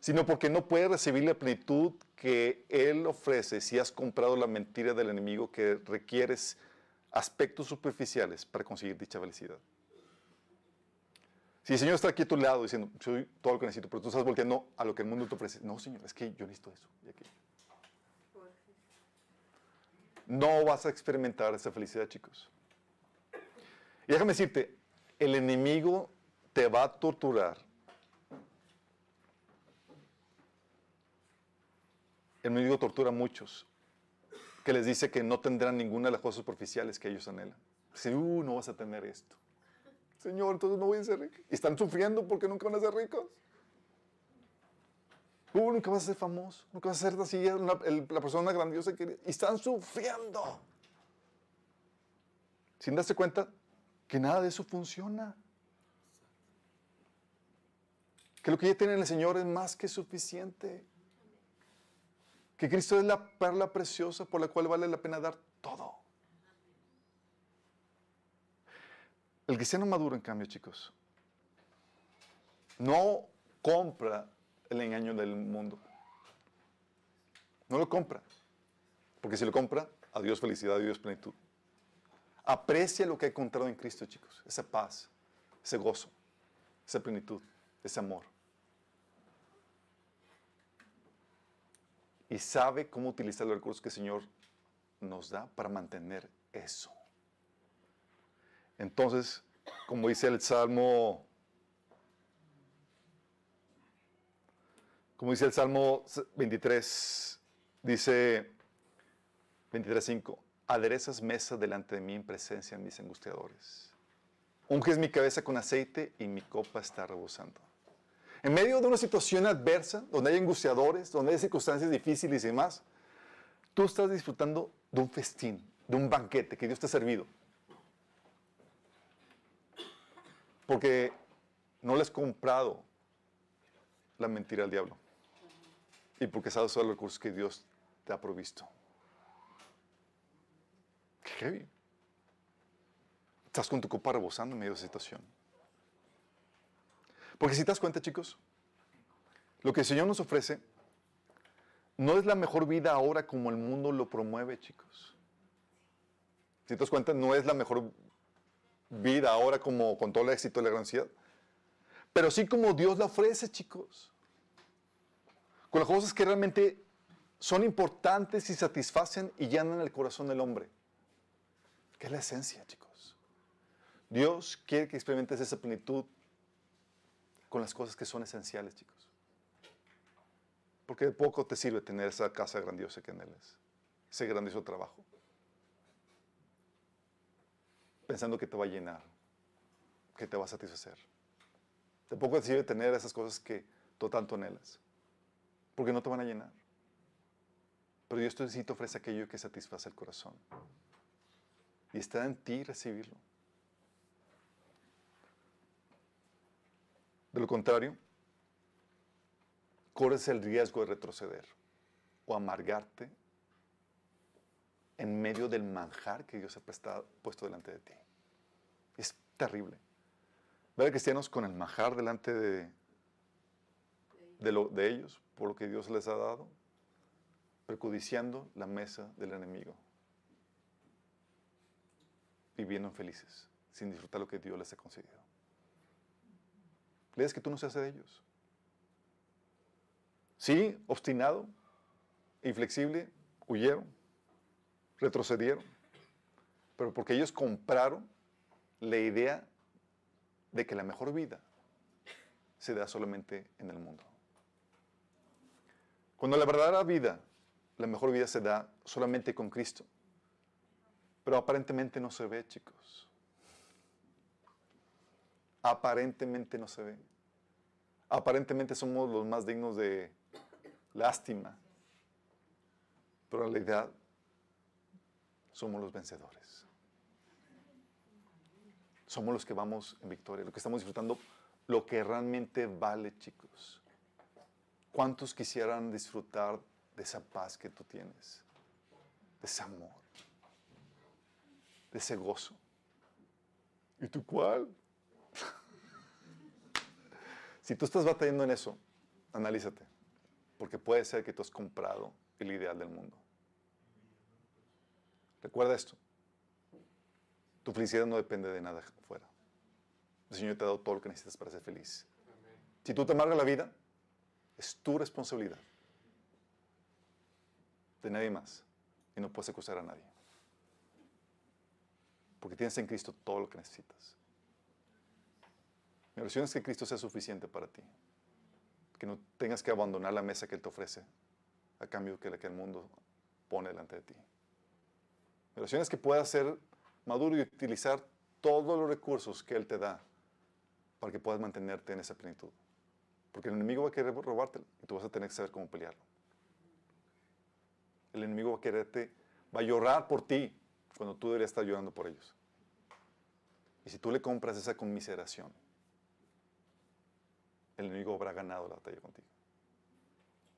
sino porque no puedes recibir la plenitud que Él ofrece si has comprado la mentira del enemigo que requieres aspectos superficiales para conseguir dicha felicidad. Si el Señor está aquí a tu lado diciendo, soy todo lo que necesito, pero tú estás volteando a lo que el mundo te ofrece. No, Señor, es que yo necesito eso y. No vas a experimentar esa felicidad, chicos. Y déjame decirte, el enemigo te va a torturar. El enemigo tortura a muchos, que les dice que no tendrán ninguna de las cosas superficiales que ellos anhelan. Dice, uh, no vas a tener esto. Señor, entonces no voy a ser rico. Y están sufriendo porque nunca van a ser ricos. Uh, nunca vas a ser famoso, nunca vas a ser así la, persona grandiosa que Y están sufriendo. Sin darse cuenta que nada de eso funciona. Que lo que ya tienen el Señor es más que suficiente. Que Cristo es la perla preciosa por la cual vale la pena dar todo. El cristiano maduro, en cambio, chicos, no compra el engaño del mundo. No lo compra. Porque si lo compra, adiós felicidad, adiós plenitud. Aprecia lo que ha encontrado en Cristo, chicos. Esa paz, ese gozo, esa plenitud, ese amor. Y sabe cómo utilizar los recursos que el Señor nos da para mantener eso. Entonces, como dice el Salmo, como dice el Salmo 23, dice 23.5, aderezas mesa delante de mí en presencia de mis angustiadores. Unges mi cabeza con aceite y mi copa está rebosando. En medio de una situación adversa, donde hay angustiadores, donde hay circunstancias difíciles y demás, tú estás disfrutando de un festín, de un banquete que Dios te ha servido. Porque no le has comprado la mentira al diablo. Y porque sabes usar los recursos que Dios te ha provisto. Qué heavy. Estás con tu copa rebosando en medio de esa situación. Porque si te das cuenta, chicos, lo que el Señor nos ofrece no es la mejor vida ahora como el mundo lo promueve, chicos. Si te das cuenta, no es la mejor vida ahora como con todo el éxito y la gran ansiedad. Pero sí como Dios la ofrece, chicos. Con las cosas que realmente son importantes y satisfacen y llenan el corazón del hombre. Que es la esencia, chicos. Dios quiere que experimentes esa plenitud con las cosas que son esenciales, chicos. Porque de poco te sirve tener esa casa grandiosa que anhelas, ese grandioso trabajo. Pensando que te va a llenar, que te va a satisfacer. De poco te sirve tener esas cosas que tú tanto anhelas, porque no te van a llenar. Pero Dios te sí te ofrece aquello que satisface el corazón. Y está en ti recibirlo. De lo contrario, corres el riesgo de retroceder o amargarte en medio del manjar que Dios ha puesto delante de ti. Es terrible. Ver a cristianos con el manjar delante de, de, lo- de ellos, por lo que Dios les ha dado, percudiciando la mesa del enemigo, viviendo infelices, sin disfrutar lo que Dios les ha concedido. ¿Lees que tú no seas de ellos? Sí, obstinado, inflexible, huyeron, retrocedieron. Pero porque ellos compraron la idea de que la mejor vida se da solamente en el mundo. Cuando la verdadera vida, la mejor vida se da solamente con Cristo. Pero aparentemente no se ve, chicos. Aparentemente no se ve. Aparentemente somos los más dignos de lástima, pero en realidad somos los vencedores. Somos los que vamos en victoria, lo que estamos disfrutando, lo que realmente vale, chicos. ¿Cuántos quisieran disfrutar de esa paz que tú tienes? De ese amor, de ese gozo. ¿Y tú cuál? si tú estás batallando en eso, analízate, porque puede ser que tú has comprado el ideal del mundo. Recuerda esto. Tu felicidad no depende de nada fuera. El Señor te ha dado todo lo que necesitas para ser feliz. Si tú te amargas la vida, es tu responsabilidad. De nadie más. Y no puedes acusar a nadie. Porque tienes en Cristo todo lo que necesitas. Mi oración es que Cristo sea suficiente para ti. Que no tengas que abandonar la mesa que Él te ofrece a cambio de la que el mundo pone delante de ti. Mi oración es que puedas ser maduro y utilizar todos los recursos que Él te da para que puedas mantenerte en esa plenitud. Porque el enemigo va a querer robártelo y tú vas a tener que saber cómo pelearlo. El enemigo va a quererte, va a llorar por ti cuando tú deberías estar llorando por ellos. Y si tú le compras esa conmiseración, el enemigo habrá ganado la batalla contigo.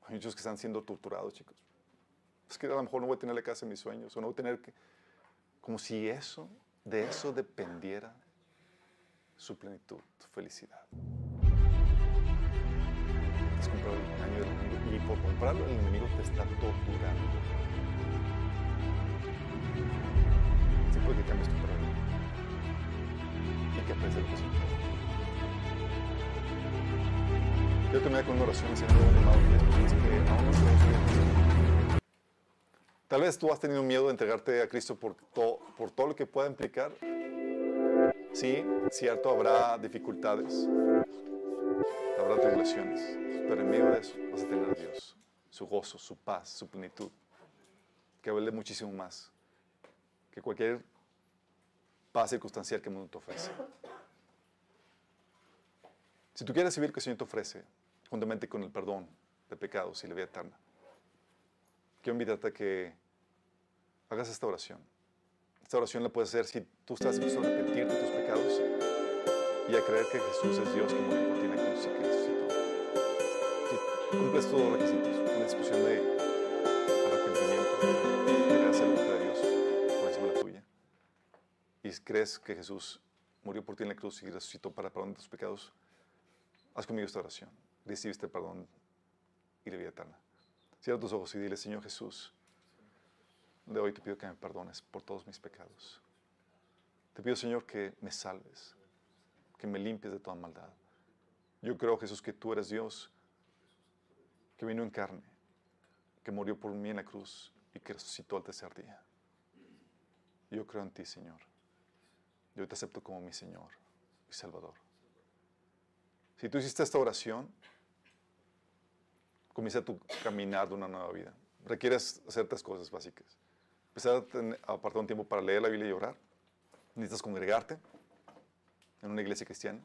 Hay muchos que están siendo torturados, chicos. Es que a lo mejor no voy a tener la casa de mis sueños, o no voy a tener que... Como si eso, de eso dependiera su plenitud, su felicidad. Has comprado el engaño del enemigo y por comprarlo el enemigo te está torturando. Puede que cambies tu problema y que aprecies lo que son. Yo terminé con una oración, Señor, amado, es que aún no se Tal vez tú has tenido miedo de entregarte a Cristo por, to- por todo lo que pueda implicar. Sí, cierto, habrá dificultades, habrá tribulaciones, pero en medio de eso vas a tener a Dios, su gozo, su paz, su plenitud, que vale muchísimo más que cualquier paz circunstancial que el mundo te ofrece. Si tú quieres recibir lo que el Señor te ofrece, juntamente con el perdón de pecados y la vida eterna, quiero invitarte a que hagas esta oración. Esta oración la puedes hacer si tú estás dispuesto a arrepentirte de tus pecados y a creer que Jesús es Dios que murió por ti en la cruz cumples todos los requisitos, una discusión de arrepentimiento, que le hace la voluntad de Dios por encima de la tuya, y crees que Jesús murió por ti en la cruz y resucitó para perdón de tus pecados, haz conmigo esta oración. Recibe este perdón y la vida eterna. Cierra tus ojos y dile, Señor Jesús, de hoy te pido que me perdones por todos mis pecados. Te pido, Señor, que me salves, que me limpies de toda maldad. Yo creo, Jesús, que tú eres Dios, que vino en carne, que murió por mí en la cruz y que resucitó al tercer día. Yo creo en ti, Señor. Yo te acepto como mi Señor y Salvador. Si tú hiciste esta oración, comienza tu caminar de una nueva vida. Requieres tres cosas básicas. Empezar a apartar un tiempo para leer la Biblia y orar. Necesitas congregarte en una iglesia cristiana.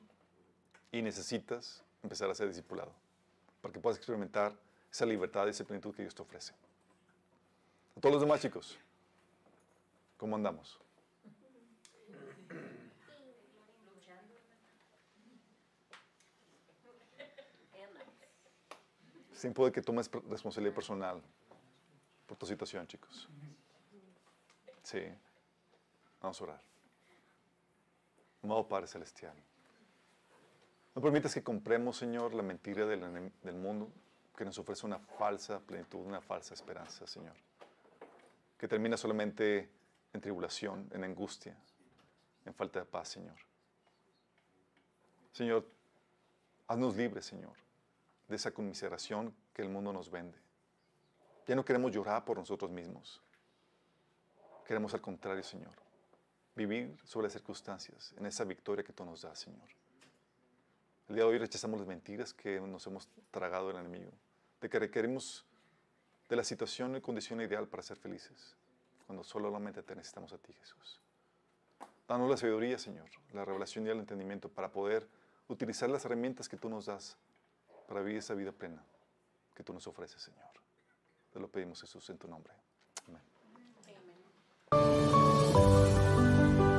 Y necesitas empezar a ser discipulado para que puedas experimentar esa libertad y esa plenitud que Dios te ofrece. A todos los demás chicos, ¿cómo andamos? Es tiempo de que tomes responsabilidad personal por tu situación, chicos. Sí. Vamos a orar. Amado Padre Celestial, no permitas que compremos, Señor, la mentira del, del mundo que nos ofrece una falsa plenitud, una falsa esperanza, Señor. Que termina solamente en tribulación, en angustia, en falta de paz, Señor. Señor, haznos libres, Señor, de esa conmiseración que el mundo nos vende. Ya no queremos llorar por nosotros mismos. Queremos al contrario, Señor, vivir sobre las circunstancias, en esa victoria que tú nos das, Señor. El día de hoy rechazamos las mentiras que nos hemos tragado del enemigo, de que requerimos de la situación y condición ideal para ser felices, cuando solamente te necesitamos a ti, Jesús. Danos la sabiduría, Señor, la revelación y el entendimiento para poder utilizar las herramientas que tú nos das para vivir esa vida plena que tú nos ofreces, Señor. Te lo pedimos, Jesús, en tu nombre.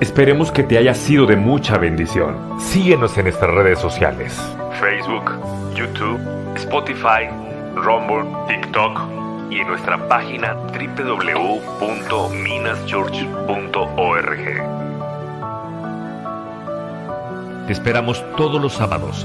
Esperemos que te haya sido de mucha bendición. Síguenos en nuestras redes sociales. Facebook, YouTube, Spotify, Rumble, TikTok y en nuestra página www.minaschurch.org. Te esperamos todos los sábados